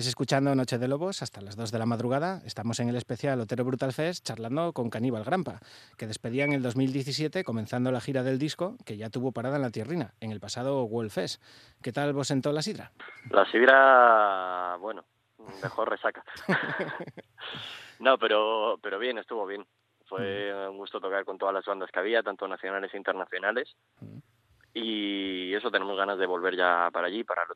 Seguís escuchando Noche de Lobos hasta las 2 de la madrugada. Estamos en el especial Otero Brutal Fest charlando con Caníbal Grampa, que despedía en el 2017 comenzando la gira del disco que ya tuvo parada en la tierrina, en el pasado World Fest. ¿Qué tal vos sentó la sidra? La sidra, bueno, mejor resaca. [laughs] no, pero, pero bien, estuvo bien. Fue un gusto tocar con todas las bandas que había, tanto nacionales e internacionales. Y eso tenemos ganas de volver ya para allí, para el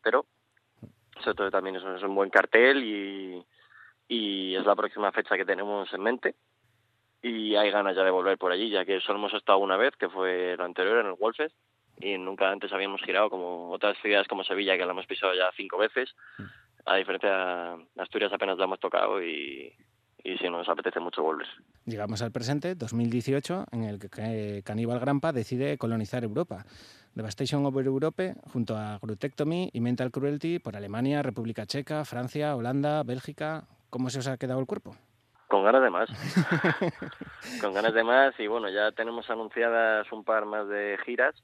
Todo también es un, es un buen cartel y, y es la próxima fecha que tenemos en mente y hay ganas ya de volver por allí, ya que solo hemos estado una vez, que fue la anterior en el Wolfes, y nunca antes habíamos girado como otras ciudades como Sevilla, que la hemos pisado ya cinco veces. A diferencia de Asturias apenas la hemos tocado y, y sí, nos apetece mucho volver. Llegamos al presente, 2018, en el que Caníbal Grampa decide colonizar Europa. Devastation Over Europe, junto a Grutectomy y Mental Cruelty, por Alemania, República Checa, Francia, Holanda, Bélgica. ¿Cómo se os ha quedado el cuerpo? Con ganas de más. [laughs] Con ganas de más y bueno, ya tenemos anunciadas un par más de giras.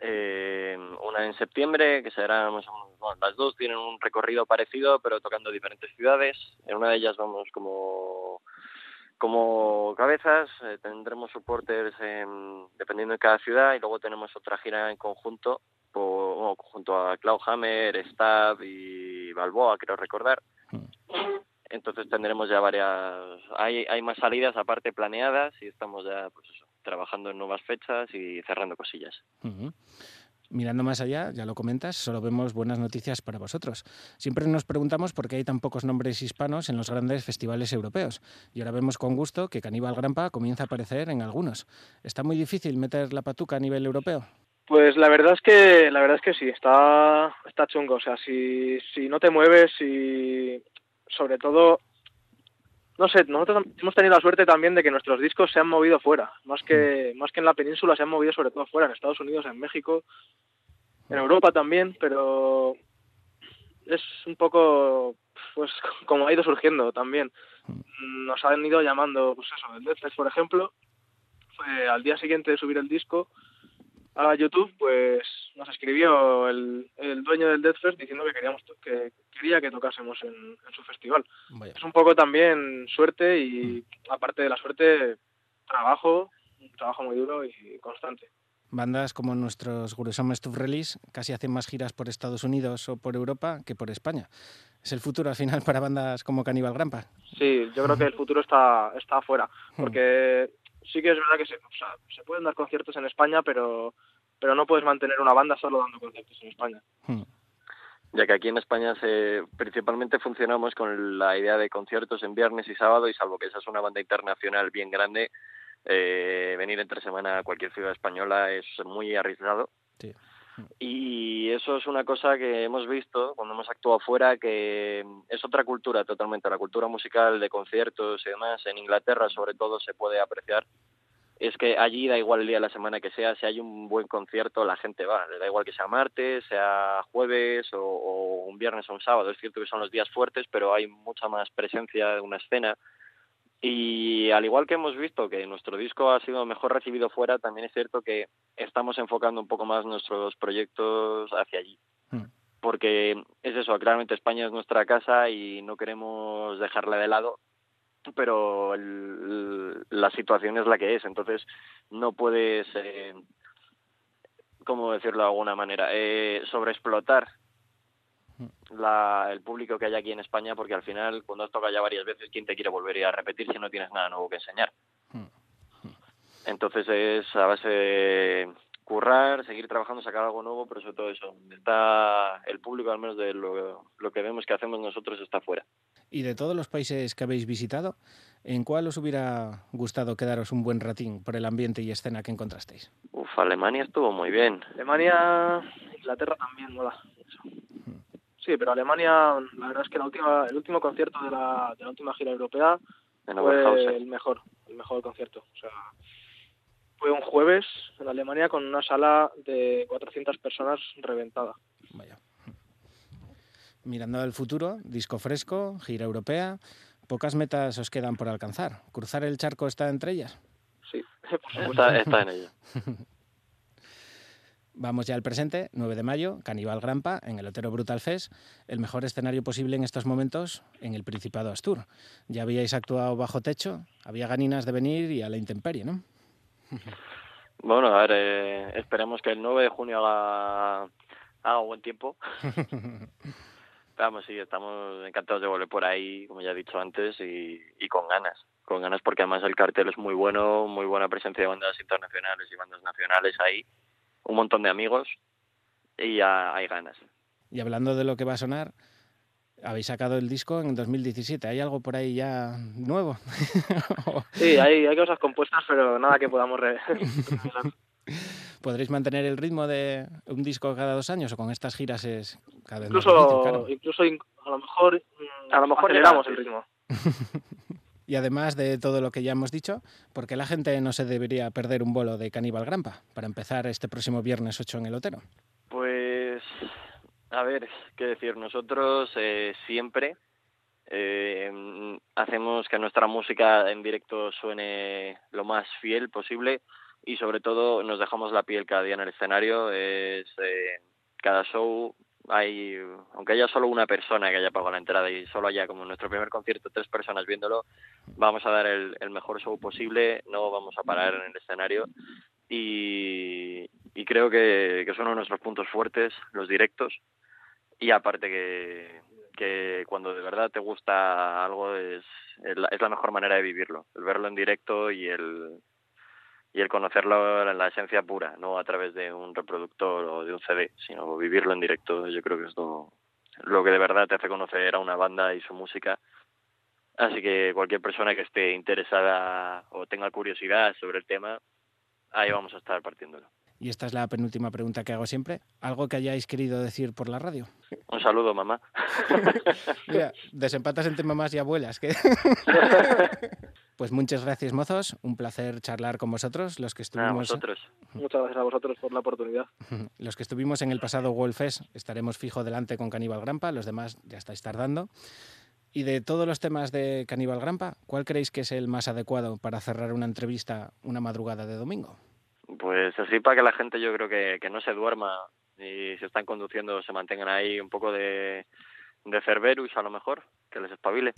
Eh, una en septiembre, que menos, bueno, las dos tienen un recorrido parecido, pero tocando diferentes ciudades. En una de ellas vamos como como cabezas, eh, tendremos soportes en- dependiendo de cada ciudad y luego tenemos otra gira en conjunto por, bueno, junto a Cloudhammer, Stab y Balboa, creo recordar. Entonces tendremos ya varias, hay, hay más salidas aparte planeadas y estamos ya pues eso, trabajando en nuevas fechas y cerrando cosillas. Ujú. Mirando más allá, ya lo comentas, solo vemos buenas noticias para vosotros. Siempre nos preguntamos por qué hay tan pocos nombres hispanos en los grandes festivales europeos. Y ahora vemos con gusto que Caníbal Grampa comienza a aparecer en algunos. ¿Está muy difícil meter la patuca a nivel europeo? Pues la verdad es que la verdad es que sí, está está chungo, o sea, si si no te mueves y sobre todo no sé, nosotros hemos tenido la suerte también de que nuestros discos se han movido fuera, más que más que en la península se han movido sobre todo fuera, en Estados Unidos, en México en Europa también, pero es un poco pues [laughs] como ha ido surgiendo también. Nos han ido llamando, pues eso, el Deathfest, por ejemplo, fue al día siguiente de subir el disco a YouTube, pues nos escribió el, el dueño del Deathfest diciendo que queríamos to- que quería que tocásemos en, en su festival. Es un poco también suerte y aparte de la suerte, trabajo, un trabajo muy duro y constante. Bandas como nuestros Gurusom Stuff Release casi hacen más giras por Estados Unidos o por Europa que por España. Es el futuro al final para bandas como Cannibal Grampa. Sí, yo creo que el futuro está, está afuera, porque sí que es verdad que se, o sea, se pueden dar conciertos en España, pero, pero no puedes mantener una banda solo dando conciertos en España. ya que aquí en España se, principalmente funcionamos con la idea de conciertos en viernes y sábado y salvo que esa es una banda internacional bien grande, eh, venir entre semana a cualquier ciudad española es muy arriesgado. Y eso es una cosa que hemos visto cuando hemos actuado fuera, que es otra cultura totalmente, la cultura musical de conciertos y demás. En Inglaterra, sobre todo, se puede apreciar. Es que allí da igual el día de la semana que sea, si hay un buen concierto, la gente va. Le da igual que sea martes, sea jueves o, o un viernes o un sábado. Es cierto que son los días fuertes, pero hay mucha más presencia de una escena. Y al igual que hemos visto que nuestro disco ha sido mejor recibido fuera, también es cierto que estamos enfocando un poco más nuestros proyectos hacia allí. Porque es eso, claramente España es nuestra casa y no queremos dejarla de lado, pero el- la situación es la que es, entonces no puedes, eh, ¿cómo decirlo de alguna manera?, eh, sobreexplotar la, el público que hay aquí en España, porque al final, cuando has tocado ya varias veces, ¿quién te quiere volver a ir a repetir si no tienes nada nuevo que enseñar? Entonces es a base de currar, seguir trabajando, sacar algo nuevo, pero sobre todo eso, está el público, al menos de lo, lo que vemos que hacemos nosotros, está fuera. Y de todos los países que habéis visitado, ¿en cuál os hubiera gustado quedaros un buen ratín por el ambiente y escena que encontrasteis? Uf, Alemania estuvo muy bien. Alemania, Inglaterra también mola. mucho. Sí, pero Alemania, la verdad es que la última, el último concierto de la, de la última gira europea En fue el mejor, el mejor concierto. O sea, fue un jueves en Alemania con una sala de 400 personas reventada. Mirando al futuro, disco fresco, gira europea, pocas metas os quedan por alcanzar. ¿Cruzar el charco está entre ellas? Sí, [laughs] Está, está en ello. [laughs] Vamos ya al presente, 9 de mayo, Caníbal Grampa, en el Otero Brutal Fest, el mejor escenario posible en estos momentos en el Principado Astur. Ya habíais actuado bajo techo, había ganinas de venir y a la intemperie, ¿no? Bueno, a ver, eh, esperemos que el 9 de junio haga, haga buen tiempo. [laughs] Vamos, sí, estamos encantados de volver por ahí, como ya he dicho antes, y, y con ganas. Con ganas porque además el cartel es muy bueno, muy buena presencia de bandas internacionales y bandas nacionales ahí, un montón de amigos y ya hay ganas. Y hablando de lo que va a sonar, habéis sacado el disco en 2017. ¿Hay algo por ahí ya nuevo? [laughs] Sí, hay, hay cosas compuestas, pero nada que podamos re- [laughs] revelar. ¿Podréis mantener el ritmo de un disco cada dos años o con estas giras es cada vez más difícil, Incluso, claro? incluso in- a lo mejor, mm, A lo mejor aceleramos el ritmo. [laughs] Y además de todo lo que ya hemos dicho, ¿por qué la gente no se debería perder un bolo de Caníbal Grampa para empezar este próximo viernes 8 en el Otero? A ver, qué decir, nosotros eh, siempre eh, hacemos que nuestra música en directo suene lo más fiel posible y sobre todo nos dejamos la piel cada día en el escenario. Es, eh, cada show hay, aunque haya solo una persona que haya pagado la entrada y solo haya como en nuestro primer concierto tres personas viéndolo, vamos a dar el, el mejor show posible, no vamos a parar en el escenario y, y creo que, que son uno de nuestros puntos fuertes, los directos. Y aparte que, que cuando de verdad te gusta algo es, es la- mejor manera de vivirlo, el verlo en directo y el, y el conocerlo en la esencia pura, no a través de un reproductor o de un CD, sino vivirlo en directo. Yo creo que es lo, lo que de verdad te hace conocer a una banda y su música. Así que cualquier persona que esté interesada o tenga curiosidad sobre el tema, ahí vamos a estar partiéndolo. Y esta es la penúltima pregunta que hago siempre. ¿Algo que hayáis querido decir por la radio? Un saludo, mamá. [laughs] Mira, desempatas entre mamás y abuelas. que [laughs] pues muchas gracias, mozos. Un placer charlar con vosotros, los que estuvimos. vosotros. Muchas gracias a vosotros por la oportunidad. [laughs] Los que estuvimos en el pasado World Fest estaremos fijo delante con Caníbal Grampa, los demás ya estáis tardando. Y de todos los temas de Caníbal Grampa, ¿cuál creéis que es el más adecuado para cerrar una entrevista una madrugada de domingo? Pues así para que la gente yo creo que, que no se duerma y si están conduciendo se mantengan ahí un poco de, de Cerberus a lo mejor, que les espabile.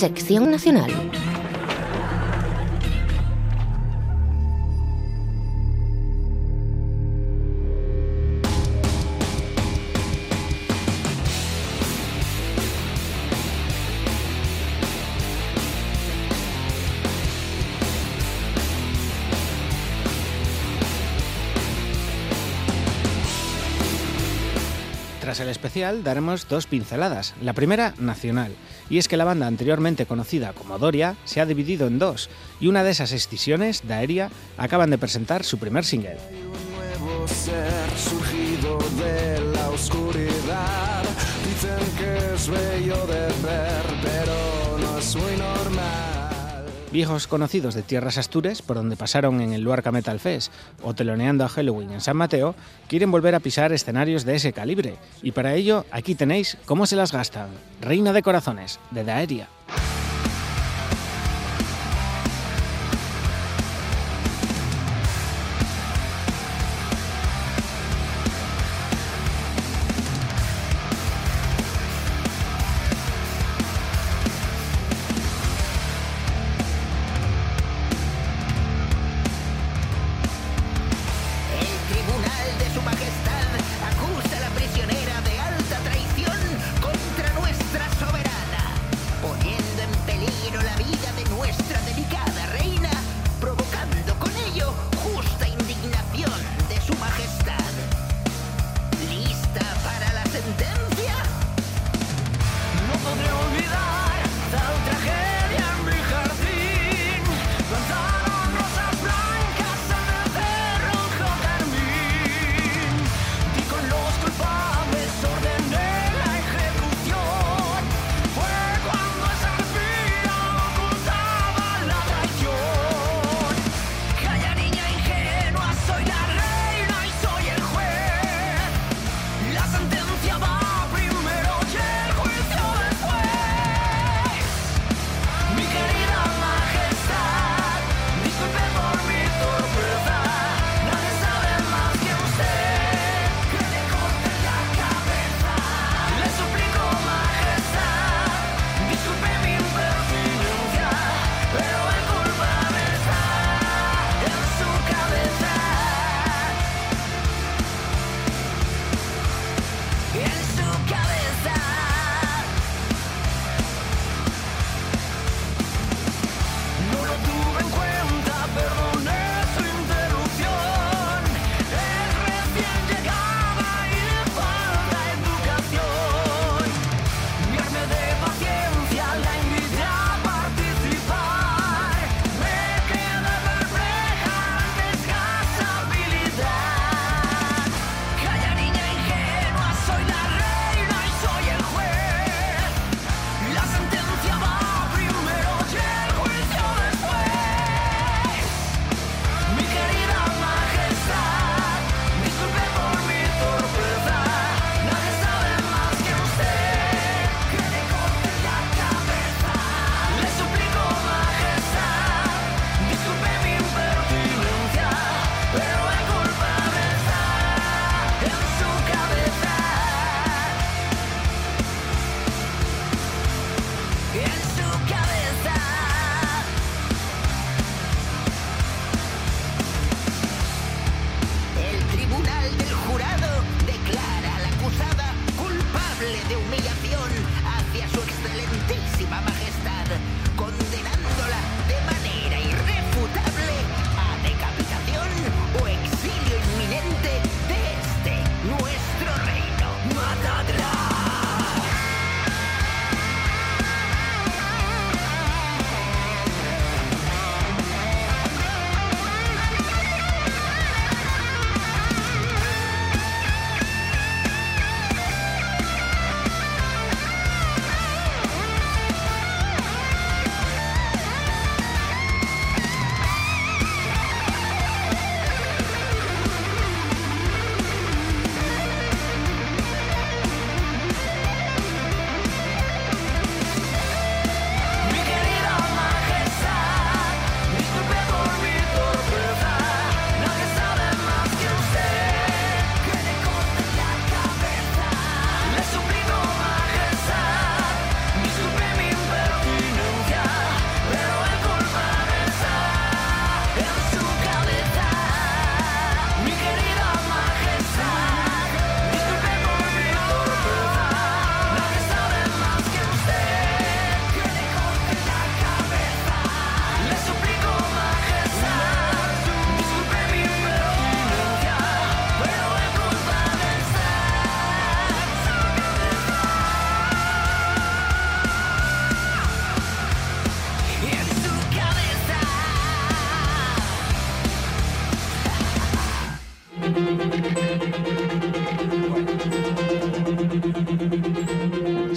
Sección Nacional. Tras el especial daremos dos pinceladas. La primera, nacional. Y es que la banda anteriormente conocida como Doria se ha dividido en dos, y una de esas escisiones, Daeria, acaban de presentar su primer single. Viejos conocidos de tierras astures, por donde pasaron en el Luarca Metal Fest o teloneando a Halloween en San Mateo, quieren volver a pisar escenarios de ese calibre. Y para ello, aquí tenéis cómo se las gastan. Reina de Corazones, de Daeria.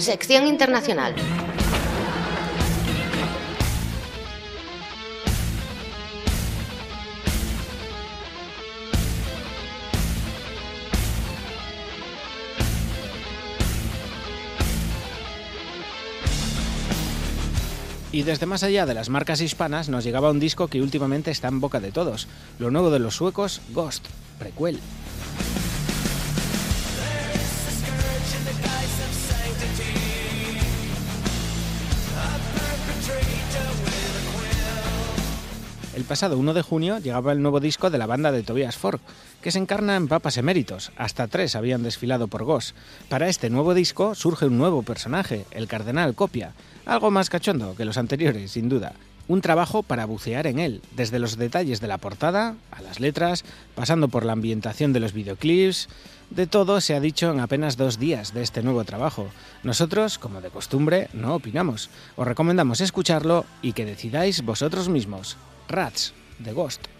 Sección internacional. Y desde más allá de las marcas hispanas nos llegaba un disco que últimamente está en boca de todos, lo nuevo de los suecos Ghost, prequel. Pasado 1 de junio llegaba el nuevo disco de la banda de Tobias Fork, que se encarna en papas eméritos. Hasta tres habían desfilado por Ghost. Para este nuevo disco surge un nuevo personaje, el Cardenal Copia, algo más cachondo que los anteriores, sin duda. Un trabajo para bucear en él, desde los detalles de la portada a las letras, pasando por la ambientación de los videoclips. De todo se ha dicho en apenas dos días de este nuevo trabajo. Nosotros, como de costumbre, no opinamos. Os recomendamos escucharlo y que decidáis vosotros mismos. Rats, de Ghost.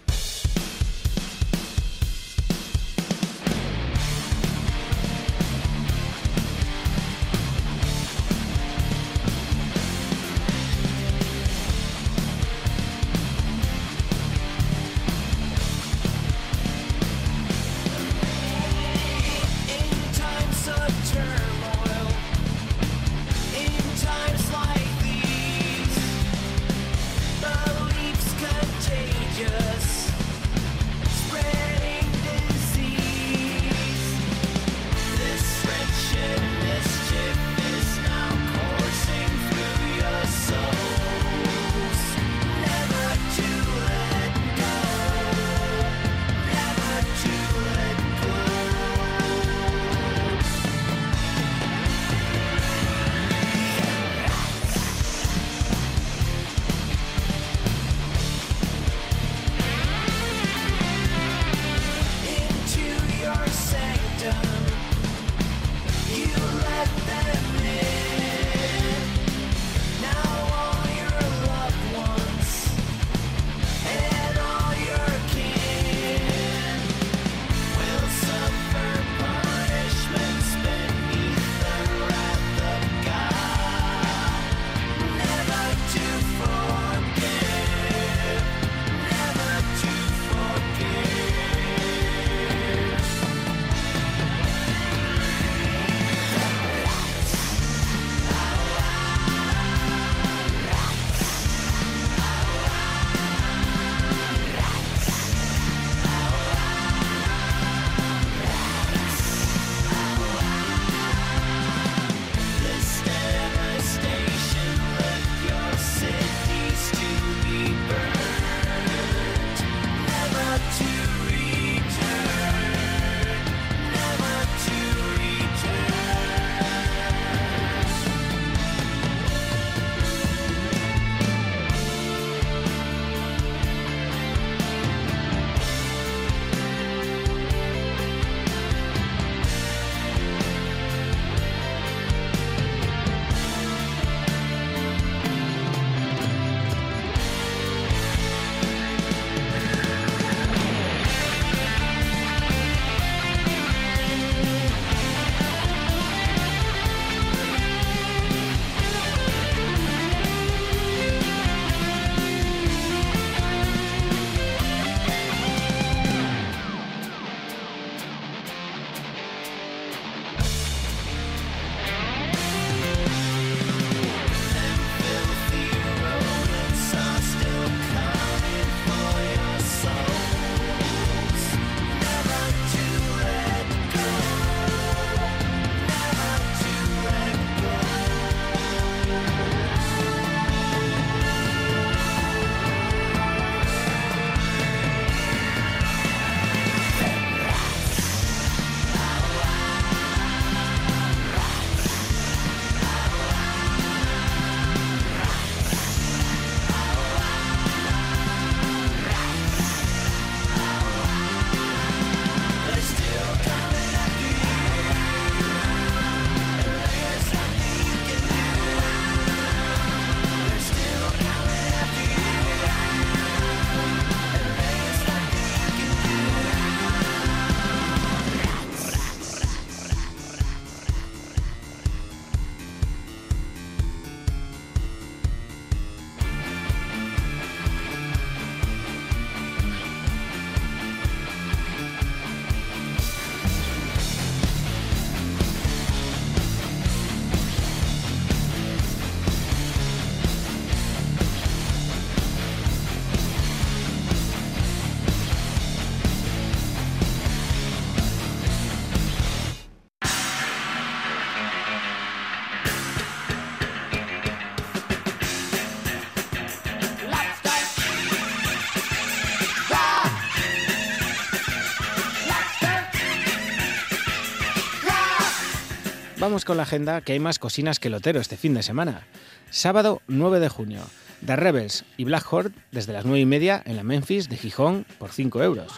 Con la agenda, que hay más cocinas que lotero este fin de semana. Sábado 9 de junio, The Rebels y Black Horde desde las 9 y media en la Memphis de Gijón por 5 euros.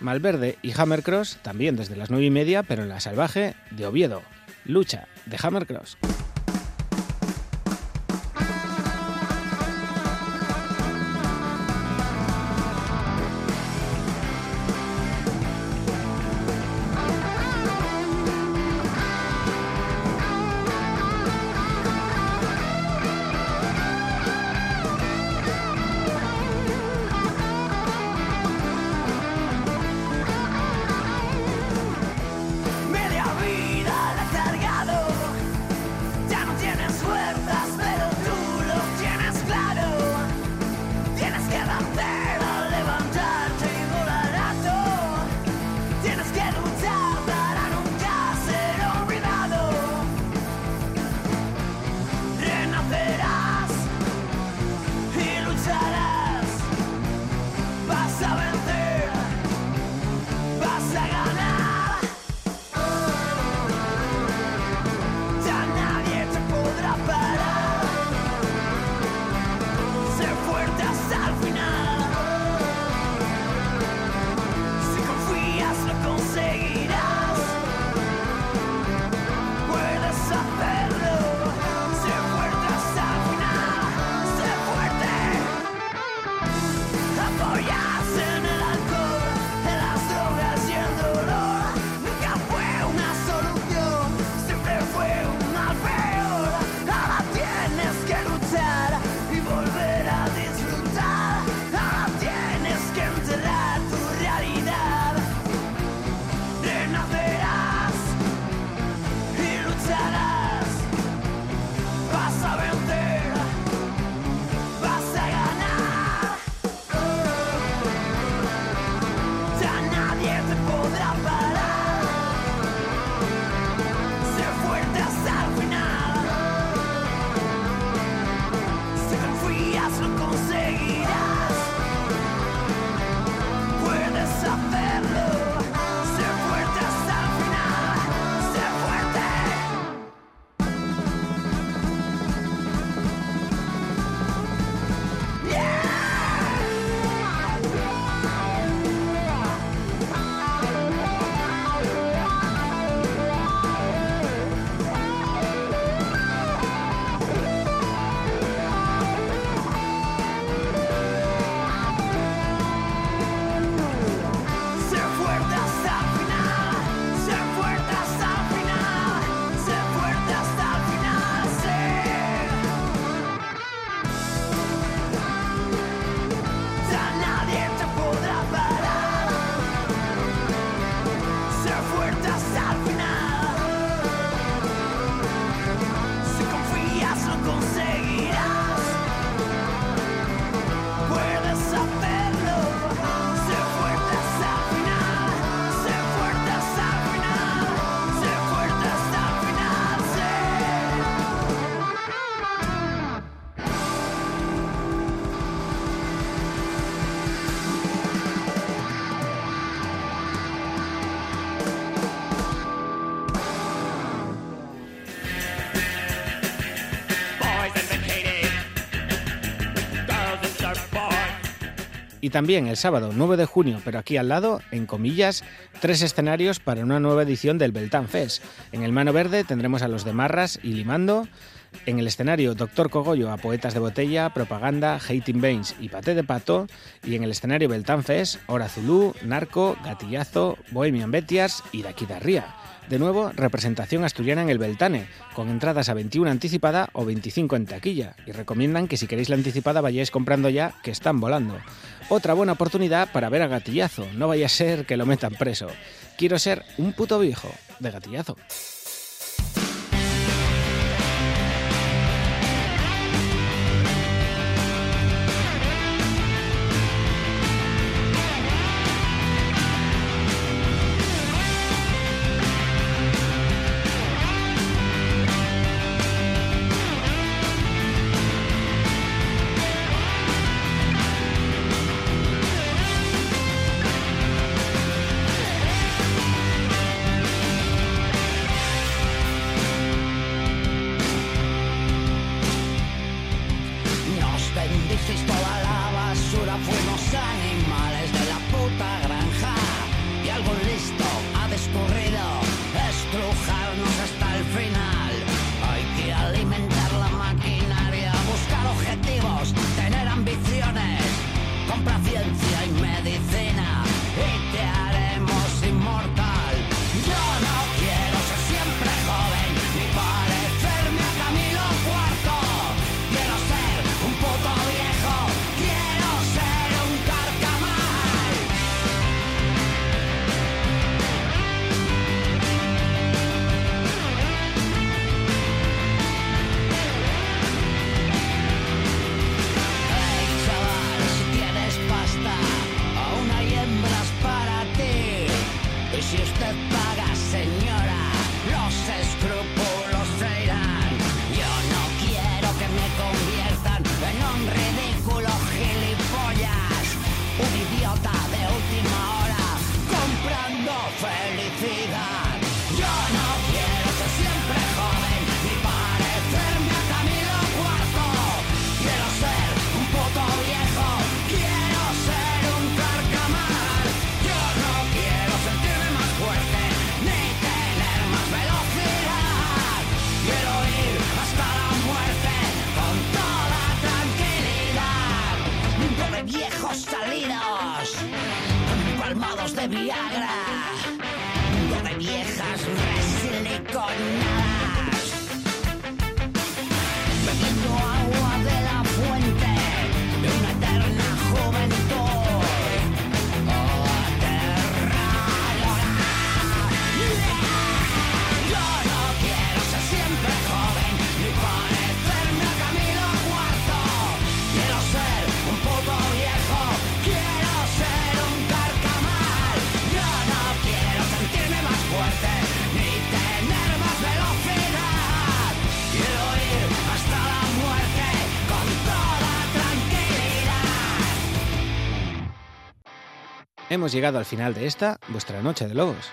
Malverde y Hammercross también desde las 9 y media, pero en la Salvaje de Oviedo. Lucha de Hammercross. Y también el sábado 9 de junio, pero aquí al lado, en comillas, tres escenarios para una nueva edición del Beltán Fest. En el Mano Verde tendremos a los de Marras y Limando. En el escenario Doctor Cogollo a Poetas de Botella, Propaganda, Hating Baines y Paté de Pato. Y en el escenario Beltán Fest, Hora Zulú, Narco, Gatillazo, Bohemian Betias y Daquida Ría. De nuevo, representación asturiana en el Beltane, con entradas a 21 anticipada o 25 en taquilla. Y recomiendan que si queréis la anticipada vayáis comprando ya, que están volando. Otra buena oportunidad para ver a Gatillazo, no vaya a ser que lo metan preso. Quiero ser un puto viejo de Gatillazo. Hemos llegado al final de esta, vuestra noche de lobos.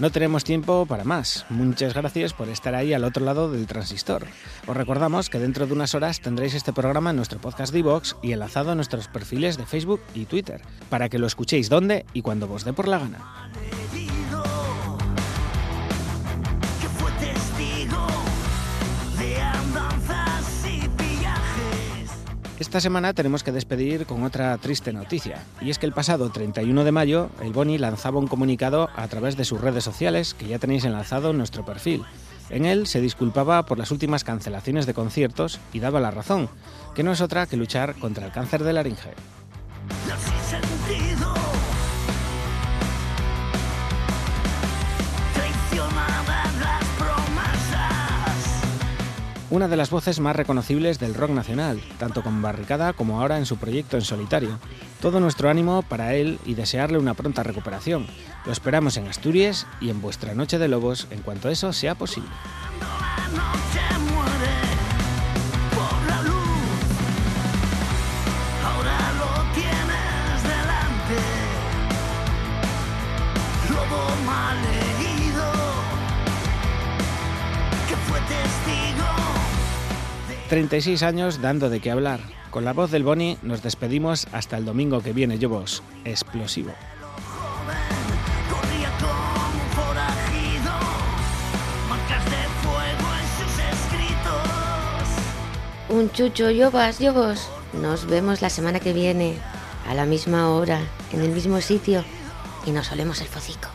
No tenemos tiempo para más. Muchas gracias por estar ahí al otro lado del transistor. Os recordamos que dentro de unas horas tendréis este programa en nuestro podcast Divox y enlazado a nuestros perfiles de Facebook y Twitter, para que lo escuchéis donde y cuando os dé por la gana. Esta semana tenemos que despedir con otra triste noticia, y es que el pasado 31 de mayo el Boni lanzaba un comunicado a través de sus redes sociales que ya tenéis enlazado en nuestro perfil. En él se disculpaba por las últimas cancelaciones de conciertos y daba la razón, que no es otra que luchar contra el cáncer de laringe. Una de las voces más reconocibles del rock nacional, tanto con Barricada como ahora en su proyecto en solitario. Todo nuestro ánimo para él y desearle una pronta recuperación. Lo esperamos en Asturias y en vuestra Noche de Lobos en cuanto eso sea posible. 36 años dando de qué hablar. Con la voz del Boni nos despedimos hasta el domingo que viene, yo vos. Explosivo. Un chucho, llovas, llovos. Nos vemos la semana que viene, a la misma hora, en el mismo sitio, y nos olemos el focico.